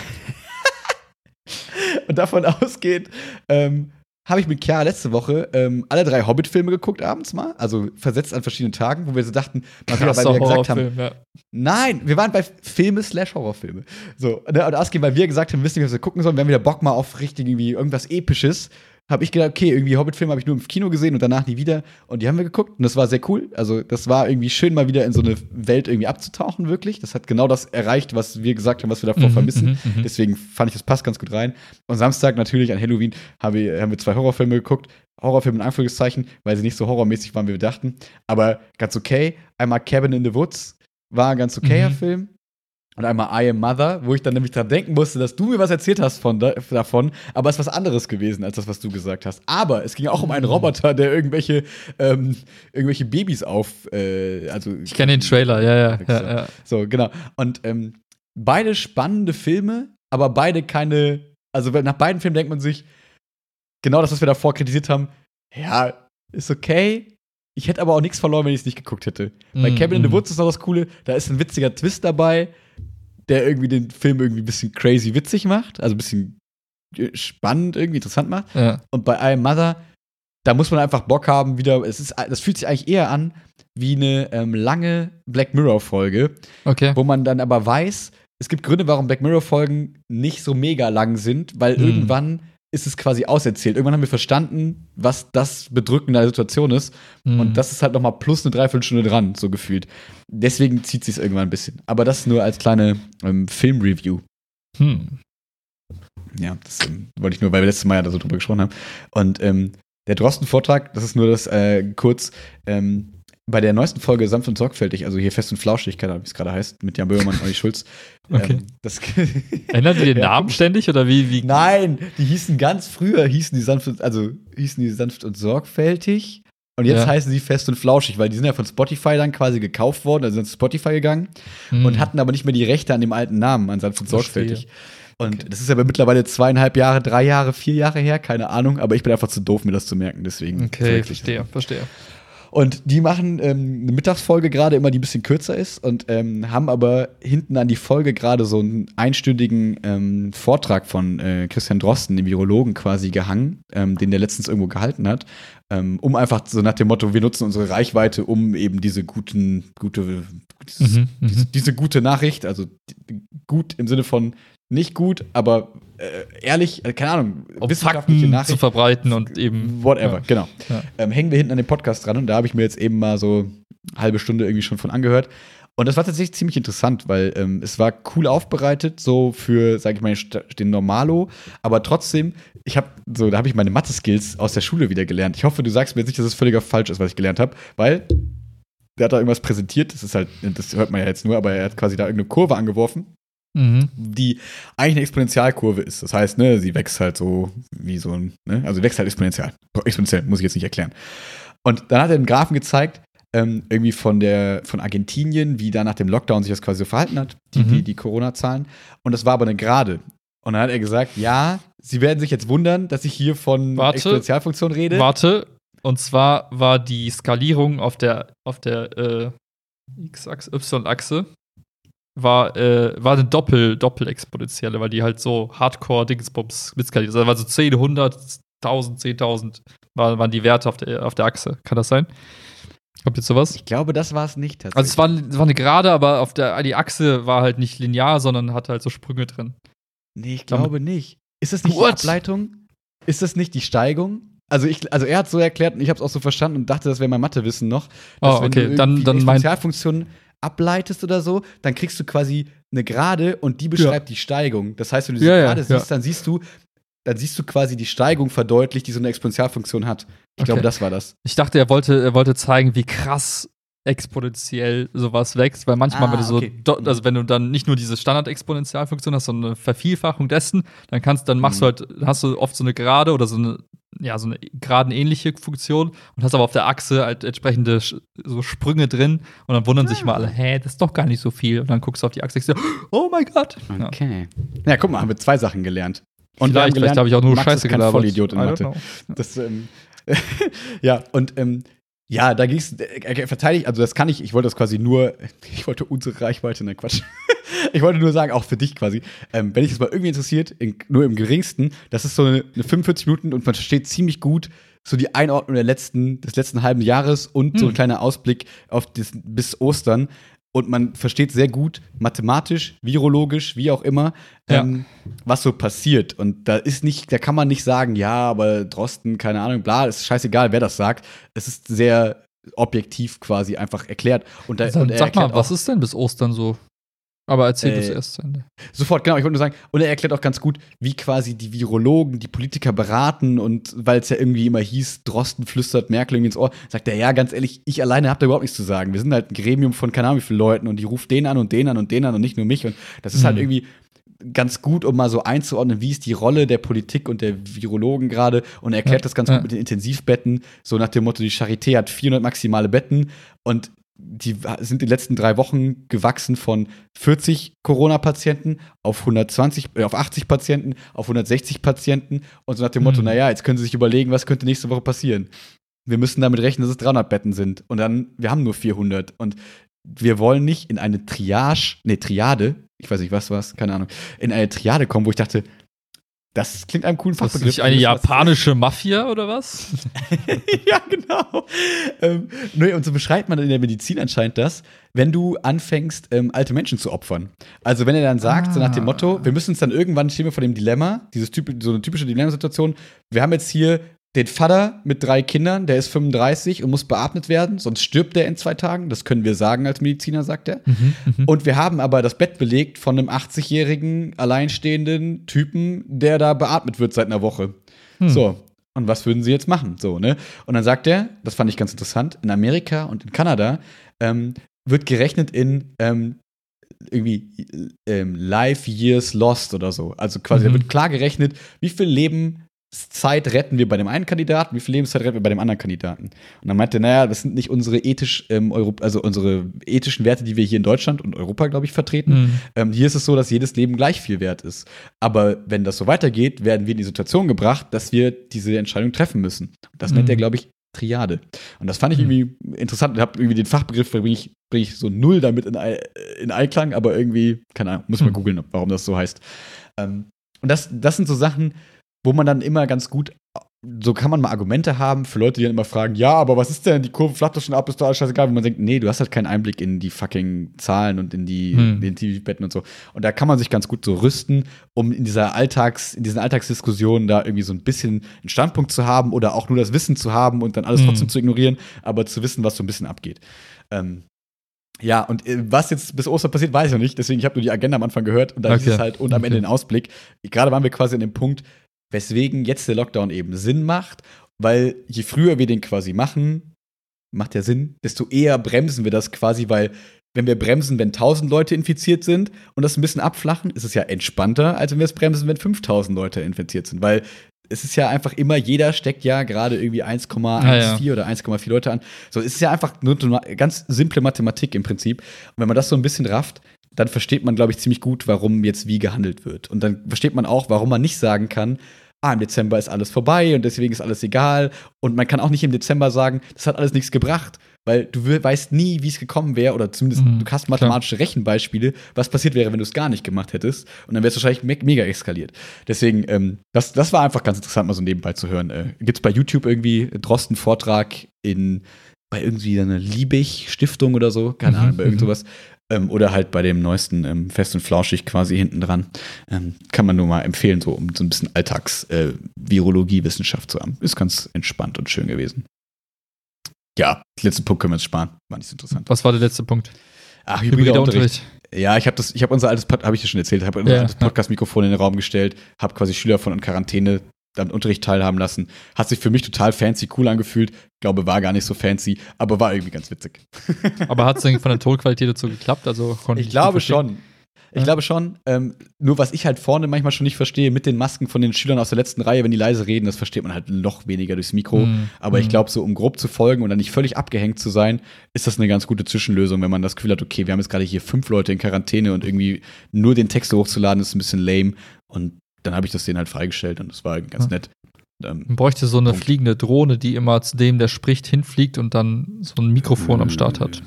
und davon ausgeht, ähm, habe ich mit Chiara letzte Woche ähm, alle drei Hobbit-Filme geguckt abends mal, also versetzt an verschiedenen Tagen, wo wir so dachten, mal wieder, weil wir gesagt haben, ja. nein, wir waren bei Filme slash Horrorfilme. So, ne, und ausgehen, weil wir gesagt haben, wissen nicht, was wir gucken sollen, wir haben wieder Bock mal auf richtig irgendwie irgendwas Episches habe ich gedacht, okay, irgendwie Hobbit-Film habe ich nur im Kino gesehen und danach nie wieder. Und die haben wir geguckt und das war sehr cool. Also, das war irgendwie schön, mal wieder in so eine Welt irgendwie abzutauchen, wirklich. Das hat genau das erreicht, was wir gesagt haben, was wir davor mhm, vermissen. Mhm, mhm. Deswegen fand ich, das passt ganz gut rein. Und Samstag natürlich an Halloween haben wir, haben wir zwei Horrorfilme geguckt. Horrorfilme in Anführungszeichen, weil sie nicht so horrormäßig waren, wie wir dachten. Aber ganz okay. Einmal Cabin in the Woods war ein ganz okayer mhm. Film und einmal I Am Mother, wo ich dann nämlich dran denken musste, dass du mir was erzählt hast von da, davon, aber es ist was anderes gewesen als das, was du gesagt hast. Aber es ging auch um einen. Roboter, der irgendwelche, ähm, irgendwelche Babys auf, äh, also ich kenne den Trailer, ja, ja, ja, ja. So genau. Und ähm, beide spannende Filme, aber beide keine. Also nach beiden Filmen denkt man sich genau das, was wir davor kritisiert haben. Ja, ist okay. Ich hätte aber auch nichts verloren, wenn ich es nicht geguckt hätte. Mm, Bei Cabin mm. in the mhm. Woods ist noch das Coole, da ist ein witziger Twist dabei der irgendwie den Film irgendwie ein bisschen crazy witzig macht. Also ein bisschen äh, spannend, irgendwie interessant macht. Ja. Und bei I Mother, da muss man einfach Bock haben, wieder, es ist, das fühlt sich eigentlich eher an wie eine ähm, lange Black Mirror-Folge, okay. wo man dann aber weiß, es gibt Gründe, warum Black Mirror-Folgen nicht so mega lang sind, weil mhm. irgendwann ist es quasi auserzählt. Irgendwann haben wir verstanden, was das Bedrückende der Situation ist. Mhm. Und das ist halt noch mal plus eine Dreiviertelstunde dran, so gefühlt. Deswegen zieht sich irgendwann ein bisschen. Aber das nur als kleine ähm, Film-Review. Hm. Ja, das ähm, wollte ich nur, weil wir letztes Mal ja da so drüber gesprochen haben. Und ähm, der Drosten-Vortrag, das ist nur das äh, kurz. Ähm, bei der neuesten Folge Sanft und Sorgfältig, also hier Fest und Flauschig, keine Ahnung, wie es gerade heißt, mit Jan Böhmermann und Olli Schulz. Okay. Ähm, das Ändern die den ja. Namen ständig oder wie, wie? Nein, die hießen ganz früher, hießen die sanft, und, also hießen die sanft und sorgfältig. Und jetzt ja. heißen sie fest und flauschig, weil die sind ja von Spotify dann quasi gekauft worden, also sind zu Spotify gegangen hm. und hatten aber nicht mehr die Rechte an dem alten Namen, an sanft und sorgfältig. Und okay. das ist aber mittlerweile zweieinhalb Jahre, drei Jahre, vier Jahre her, keine Ahnung, aber ich bin einfach zu doof, mir das zu merken, deswegen. Okay, verstehe, verstehe. Und die machen ähm, eine Mittagsfolge gerade immer, die ein bisschen kürzer ist und ähm, haben aber hinten an die Folge gerade so einen einstündigen ähm, Vortrag von äh, Christian Drosten, dem Virologen, quasi gehangen, ähm, den der letztens irgendwo gehalten hat, ähm, um einfach so nach dem Motto, wir nutzen unsere Reichweite, um eben diese guten, gute, dieses, mhm, mhm. diese, diese gute Nachricht, also gut im Sinne von nicht gut, aber äh, ehrlich, äh, keine Ahnung, um wissenschaftliche Fakten zu verbreiten und eben whatever, ja. genau. Ja. Ähm, hängen wir hinten an dem Podcast dran und da habe ich mir jetzt eben mal so eine halbe Stunde irgendwie schon von angehört. Und das war tatsächlich ziemlich interessant, weil ähm, es war cool aufbereitet, so für, sag ich mal, den Normalo, aber trotzdem, ich habe so, da habe ich meine Mathe-Skills aus der Schule wieder gelernt. Ich hoffe, du sagst mir jetzt nicht, dass es völliger falsch ist, was ich gelernt habe, weil der hat da irgendwas präsentiert, das ist halt, das hört man ja jetzt nur, aber er hat quasi da irgendeine Kurve angeworfen Mhm. die eigentlich eine Exponentialkurve ist. Das heißt, ne, sie wächst halt so wie so ein, ne, also wächst halt exponentiell. Exponentiell, muss ich jetzt nicht erklären. Und dann hat er einen Graphen gezeigt, ähm, irgendwie von der, von Argentinien, wie da nach dem Lockdown sich das quasi so verhalten hat, die, mhm. die, die Corona-Zahlen. Und das war aber eine Gerade. Und dann hat er gesagt, ja, sie werden sich jetzt wundern, dass ich hier von warte, Exponentialfunktion rede. Warte, und zwar war die Skalierung auf der, auf der äh, X-Achse, Y-Achse war, äh, war eine Doppel, Doppel-exponentielle, weil die halt so Hardcore-Dingsbums mitskaliert ist. Also war so 10, 100, 1000, 10.000 waren, waren die Werte auf der, auf der Achse. Kann das sein? Kommt jetzt sowas? Ich glaube, das war es nicht tatsächlich. Also es war, es war eine Gerade, aber auf der, die Achse war halt nicht linear, sondern hatte halt so Sprünge drin. Nee, ich glaube Damit nicht. Ist das nicht What? die Ableitung? Ist das nicht die Steigung? Also, ich, also er hat so erklärt und ich habe es auch so verstanden und dachte, das wäre mein Mathewissen noch. Dass oh, okay. dann, dann mein ableitest oder so, dann kriegst du quasi eine Gerade und die beschreibt ja. die Steigung. Das heißt, wenn du diese ja, Gerade ja, siehst, dann siehst du, dann siehst du quasi die Steigung verdeutlicht, die so eine Exponentialfunktion hat. Ich okay. glaube, das war das. Ich dachte, er wollte, er wollte zeigen, wie krass exponentiell sowas wächst, weil manchmal, ah, wenn du so, okay. also wenn du dann nicht nur diese Standard-Exponentialfunktion hast, sondern eine Vervielfachung dessen, dann kannst, dann machst mhm. du halt, hast du oft so eine Gerade oder so eine ja, so eine geradenähnliche Funktion und hast aber auf der Achse halt entsprechende so Sprünge drin und dann wundern ah. sich mal alle, hä, das ist doch gar nicht so viel. Und dann guckst du auf die Achse und sagst, oh mein Gott. Okay. Ja. ja, guck mal, haben wir zwei Sachen gelernt. Und vielleicht, vielleicht habe ich auch nur Max Scheiße ist kein Vollidiot in Mathe. Das, ähm, ja, und ähm, ja, da ging es, er verteidigt, also das kann ich, ich wollte das quasi nur, ich wollte unsere Reichweite, ne Quatsch. ich wollte nur sagen, auch für dich quasi, ähm, wenn dich das mal irgendwie interessiert, in, nur im geringsten, das ist so eine, eine 45 Minuten und man versteht ziemlich gut so die Einordnung der letzten, des letzten halben Jahres und hm. so ein hm. kleiner Ausblick auf das, bis Ostern und man versteht sehr gut mathematisch, virologisch, wie auch immer, ja. ähm, was so passiert. Und da ist nicht, da kann man nicht sagen, ja, aber Drosten, keine Ahnung, bla, ist scheißegal, wer das sagt. Es ist sehr objektiv quasi einfach erklärt. Und da, Sag, und sag mal, was ist denn bis Ostern so? Aber erzähl äh, erst zu Ende. Sofort, genau. Ich wollte nur sagen, und er erklärt auch ganz gut, wie quasi die Virologen die Politiker beraten und weil es ja irgendwie immer hieß, Drosten flüstert Merkel irgendwie ins Ohr, sagt er, ja, ganz ehrlich, ich alleine habe da überhaupt nichts zu sagen. Wir sind halt ein Gremium von keine Ahnung wie vielen Leuten und die ruft den an und den an und den an und nicht nur mich. Und das ist halt mhm. halt irgendwie ganz gut, um mal so einzuordnen, wie ist die Rolle der Politik und der Virologen gerade und er erklärt ja, das ganz ja. gut mit den Intensivbetten, so nach dem Motto, die Charité hat 400 maximale Betten und die sind in den letzten drei Wochen gewachsen von 40 Corona-Patienten auf 120, äh, auf 80 Patienten, auf 160 Patienten und so nach dem Motto, mhm. naja, jetzt können Sie sich überlegen, was könnte nächste Woche passieren. Wir müssen damit rechnen, dass es 300 Betten sind und dann, wir haben nur 400 und wir wollen nicht in eine Triage, nee, Triade, ich weiß nicht, was was, keine Ahnung, in eine Triade kommen, wo ich dachte, Das klingt einem coolen Fachbegriff. Ist das eine japanische Mafia oder was? ja, genau. Ähm, nee, und so beschreibt man in der Medizin anscheinend das, wenn du anfängst, ähm, alte Menschen zu opfern. Also wenn er dann sagt, ah. so nach dem Motto, wir müssen uns dann irgendwann stehen wir vor dem Dilemma, dieses typ, so eine typische Dilemmasituation, wir haben jetzt hier den Vater mit drei Kindern, der ist 35 und muss beatmet werden, sonst stirbt er in zwei Tagen. Das können wir sagen als Mediziner, sagt er. Mhm, mhm. und wir haben aber das Bett belegt von einem 80-jährigen, alleinstehenden Typen, der da beatmet wird seit einer Woche. Mhm. So. Und was würden sie jetzt machen? So, ne? Und dann sagt er, das fand ich ganz interessant, in Amerika und in Kanada ähm, wird gerechnet in ähm, irgendwie ähm, Life Years Lost oder so. Also quasi, mhm. da wird klar gerechnet, wie viel Leben Zeit retten wir bei dem einen Kandidaten, wie viel Lebenszeit retten wir bei dem anderen Kandidaten? Und dann meinte er, naja, das sind nicht unsere ethisch, ähm, Europ also unsere ethischen Werte, die wir hier in Deutschland und Europa, glaube ich, vertreten. Mhm. Ähm, hier ist es so, dass jedes Leben gleich viel wert ist. Aber wenn das so weitergeht, werden wir in die Situation gebracht, dass wir diese Entscheidung treffen müssen. Das mhm. nennt er, glaube ich, Triade. Und das fand ich mhm. irgendwie interessant. Ich habe irgendwie den Fachbegriff, bringe ich, bring ich so null damit in, in Einklang, aber irgendwie, keine Ahnung, muss man mhm. googeln, warum das so heißt. Ähm, und das, das sind so Sachen, wo man dann immer ganz gut, so kann man mal Argumente haben für Leute, die dann immer fragen, ja, aber was ist denn, die Kurve flacht doch schon ab, ist doch alles scheißegal. Wenn man denkt, nee, du hast halt keinen Einblick in die fucking Zahlen und in die, hm. in TV-Betten und so. Und da kann man sich ganz gut so rüsten, um in dieser Alltags, in diesen Alltagsdiskussionen da irgendwie so ein bisschen einen Standpunkt zu haben oder auch nur das Wissen zu haben und dann alles hm. trotzdem zu ignorieren, aber zu wissen, was so ein bisschen abgeht. Ähm, ja, und äh, was jetzt bis Ostern passiert, weiß ich noch nicht. Deswegen, ich habe nur die Agenda am Anfang gehört und dann okay. ist es halt und am Ende den Ausblick. Gerade waren wir quasi an dem Punkt, weswegen jetzt der Lockdown eben Sinn macht, weil je früher wir den quasi machen, macht der Sinn, desto eher bremsen wir das quasi, weil wenn wir bremsen, wenn 1000 Leute infiziert sind und das ein bisschen abflachen, ist es ja entspannter, als wenn wir es bremsen, wenn 5000 Leute infiziert sind, weil es ist ja einfach immer, jeder steckt ja gerade irgendwie 1,14 ja, ja. oder 1,4 Leute an. So, es ist ja einfach nur ganz simple Mathematik im Prinzip. Und wenn man das so ein bisschen rafft, dann versteht man, glaube ich, ziemlich gut, warum jetzt wie gehandelt wird. Und dann versteht man auch, warum man nicht sagen kann, ah, im Dezember ist alles vorbei und deswegen ist alles egal. Und man kann auch nicht im Dezember sagen, das hat alles nichts gebracht, weil du weißt nie, wie es gekommen wäre, oder zumindest mhm, du hast mathematische klar. Rechenbeispiele, was passiert wäre, wenn du es gar nicht gemacht hättest. Und dann wäre es wahrscheinlich me mega eskaliert. Deswegen, ähm, das, das war einfach ganz interessant, mal so nebenbei zu hören. Äh, Gibt es bei YouTube irgendwie Drosten-Vortrag in bei irgendwie einer Liebig-Stiftung oder so, keine mhm, Ahnung, bei irgend mhm. sowas, ähm, oder halt bei dem neuesten ähm, Fest und Flauschig quasi hinten dran. Ähm, kann man nur mal empfehlen, so um so ein bisschen Alltags-Virologie-Wissenschaft äh, zu haben. Ist ganz entspannt und schön gewesen. Ja, letzten Punkt können wir uns sparen. War nicht so interessant. Was war der letzte Punkt? Ach, hybrider Unterricht. Ja, ich habe das, ich habe unser altes, habe ich dir schon erzählt, habe unser ja, altes Podcast-Mikrofon in den Raum gestellt, habe quasi Schüler von in Quarantäne am Unterricht teilhaben lassen. Hat sich für mich total fancy cool angefühlt. Glaube, war gar nicht so fancy, aber war irgendwie ganz witzig. aber hat es denn von der Tonqualität dazu geklappt? Also ich, ich glaube schon. Ich glaube schon. Ähm, nur was ich halt vorne manchmal schon nicht verstehe, mit den Masken von den Schülern aus der letzten Reihe, wenn die leise reden, das versteht man halt noch weniger durchs Mikro. Mhm. Aber ich mhm. glaube, so um grob zu folgen und dann nicht völlig abgehängt zu sein, ist das eine ganz gute Zwischenlösung, wenn man das Gefühl hat, okay, wir haben jetzt gerade hier fünf Leute in Quarantäne und irgendwie nur den Text hochzuladen, ist ein bisschen lame. Und dann habe ich das denen halt freigestellt und das war ganz ja. nett. Ähm, Man bräuchte so eine Punkt. fliegende Drohne, die immer zu dem, der spricht, hinfliegt und dann so ein Mikrofon mhm. am Start hat.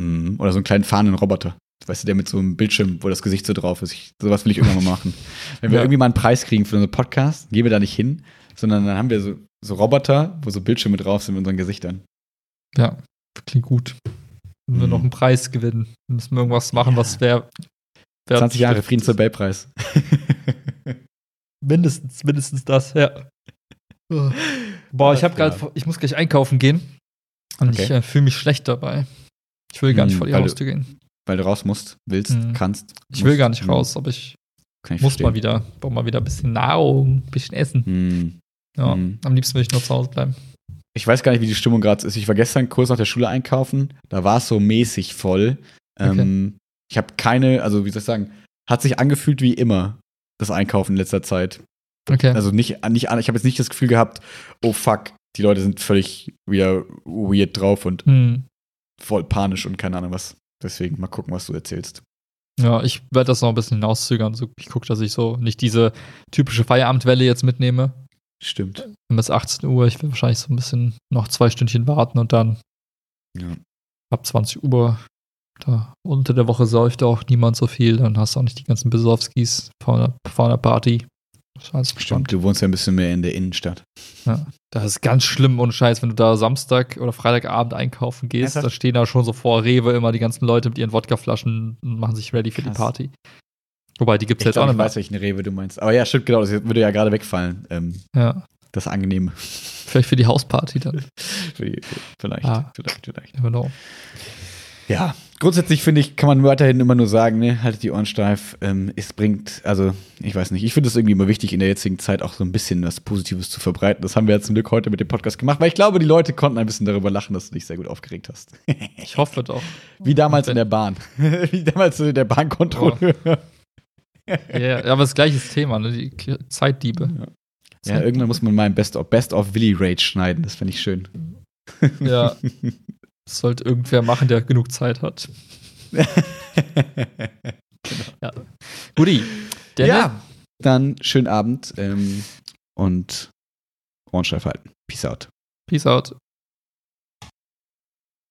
Mhm. Oder so einen kleinen fahrenden Roboter. Weißt du, der mit so einem Bildschirm, wo das Gesicht so drauf ist. Ich, sowas will ich irgendwann mal machen. Wenn wir ja. irgendwie mal einen Preis kriegen für unseren Podcast, gehen wir da nicht hin, sondern dann haben wir so, so Roboter, wo so Bildschirme drauf sind mit unseren Gesichtern. Ja, klingt gut. Wenn mhm. wir noch einen Preis gewinnen, müssen wir irgendwas machen, ja. was wäre 20 Jahre Friedensnobelpreis. mindestens, mindestens das, ja. Boah, ich habe gerade, ich muss gleich einkaufen gehen und okay. ich äh, fühle mich schlecht dabei. Ich will gar nicht hm, vor die Haustür gehen. Weil du raus musst, willst, hm. kannst. Ich will gar nicht hm. raus, aber ich, ich muss verstehen. mal wieder, brauche mal wieder ein bisschen Nahrung, ein bisschen Essen. Hm. Ja, hm. am liebsten will ich nur zu Hause bleiben. Ich weiß gar nicht, wie die Stimmung gerade ist. Ich war gestern kurz nach der Schule einkaufen, da war es so mäßig voll. Okay. Ähm, ich habe keine, also wie soll ich sagen, hat sich angefühlt wie immer, das Einkaufen in letzter Zeit. Okay. Also nicht, nicht ich habe jetzt nicht das Gefühl gehabt, oh fuck, die Leute sind völlig wieder weird drauf und hm. voll panisch und keine Ahnung was. Deswegen mal gucken, was du erzählst. Ja, ich werde das noch ein bisschen hinauszögern. Also ich gucke, dass ich so nicht diese typische Feierabendwelle jetzt mitnehme. Stimmt. Bis 18 Uhr. Ich will wahrscheinlich so ein bisschen noch zwei Stündchen warten und dann ja. ab 20 Uhr da unter der Woche säuft auch niemand so viel, dann hast du auch nicht die ganzen Besowskis vor einer, vor einer Party. Stimmt, du wohnst ja ein bisschen mehr in der Innenstadt. Ja, das ist ganz schlimm und Scheiß, wenn du da Samstag oder Freitagabend einkaufen gehst, da stehen da schon so vor Rewe immer die ganzen Leute mit ihren Wodkaflaschen und machen sich ready für Krass. die Party. Wobei, die gibt es jetzt glaub, auch nicht mehr. Ich weiß, welchen Rewe du meinst. Aber ja, stimmt, genau, das würde ja gerade wegfallen. Ähm, ja. Das Angenehme. Vielleicht für die Hausparty dann. vielleicht, ah. vielleicht, vielleicht. Never know. Ja, grundsätzlich finde ich, kann man weiterhin immer nur sagen, ne, haltet die Ohren steif. Ähm, es bringt, also, ich weiß nicht, ich finde es irgendwie immer wichtig, in der jetzigen Zeit auch so ein bisschen was Positives zu verbreiten. Das haben wir ja zum Glück heute mit dem Podcast gemacht, weil ich glaube, die Leute konnten ein bisschen darüber lachen, dass du dich sehr gut aufgeregt hast. ich hoffe doch. Wie damals in der Bahn. Wie damals in der Bahnkontrolle. Oh. ja, aber das gleiche Thema, ne? Die Zeitdiebe. Ja. ja, irgendwann muss man mal ein Best of, Best of Willy Rage schneiden. Das finde ich schön. Ja. Das sollte irgendwer machen, der genug Zeit hat. genau. Ja. Guti. Ja, dann schönen Abend ähm, und Ohrensteif halten. Peace out. Peace out.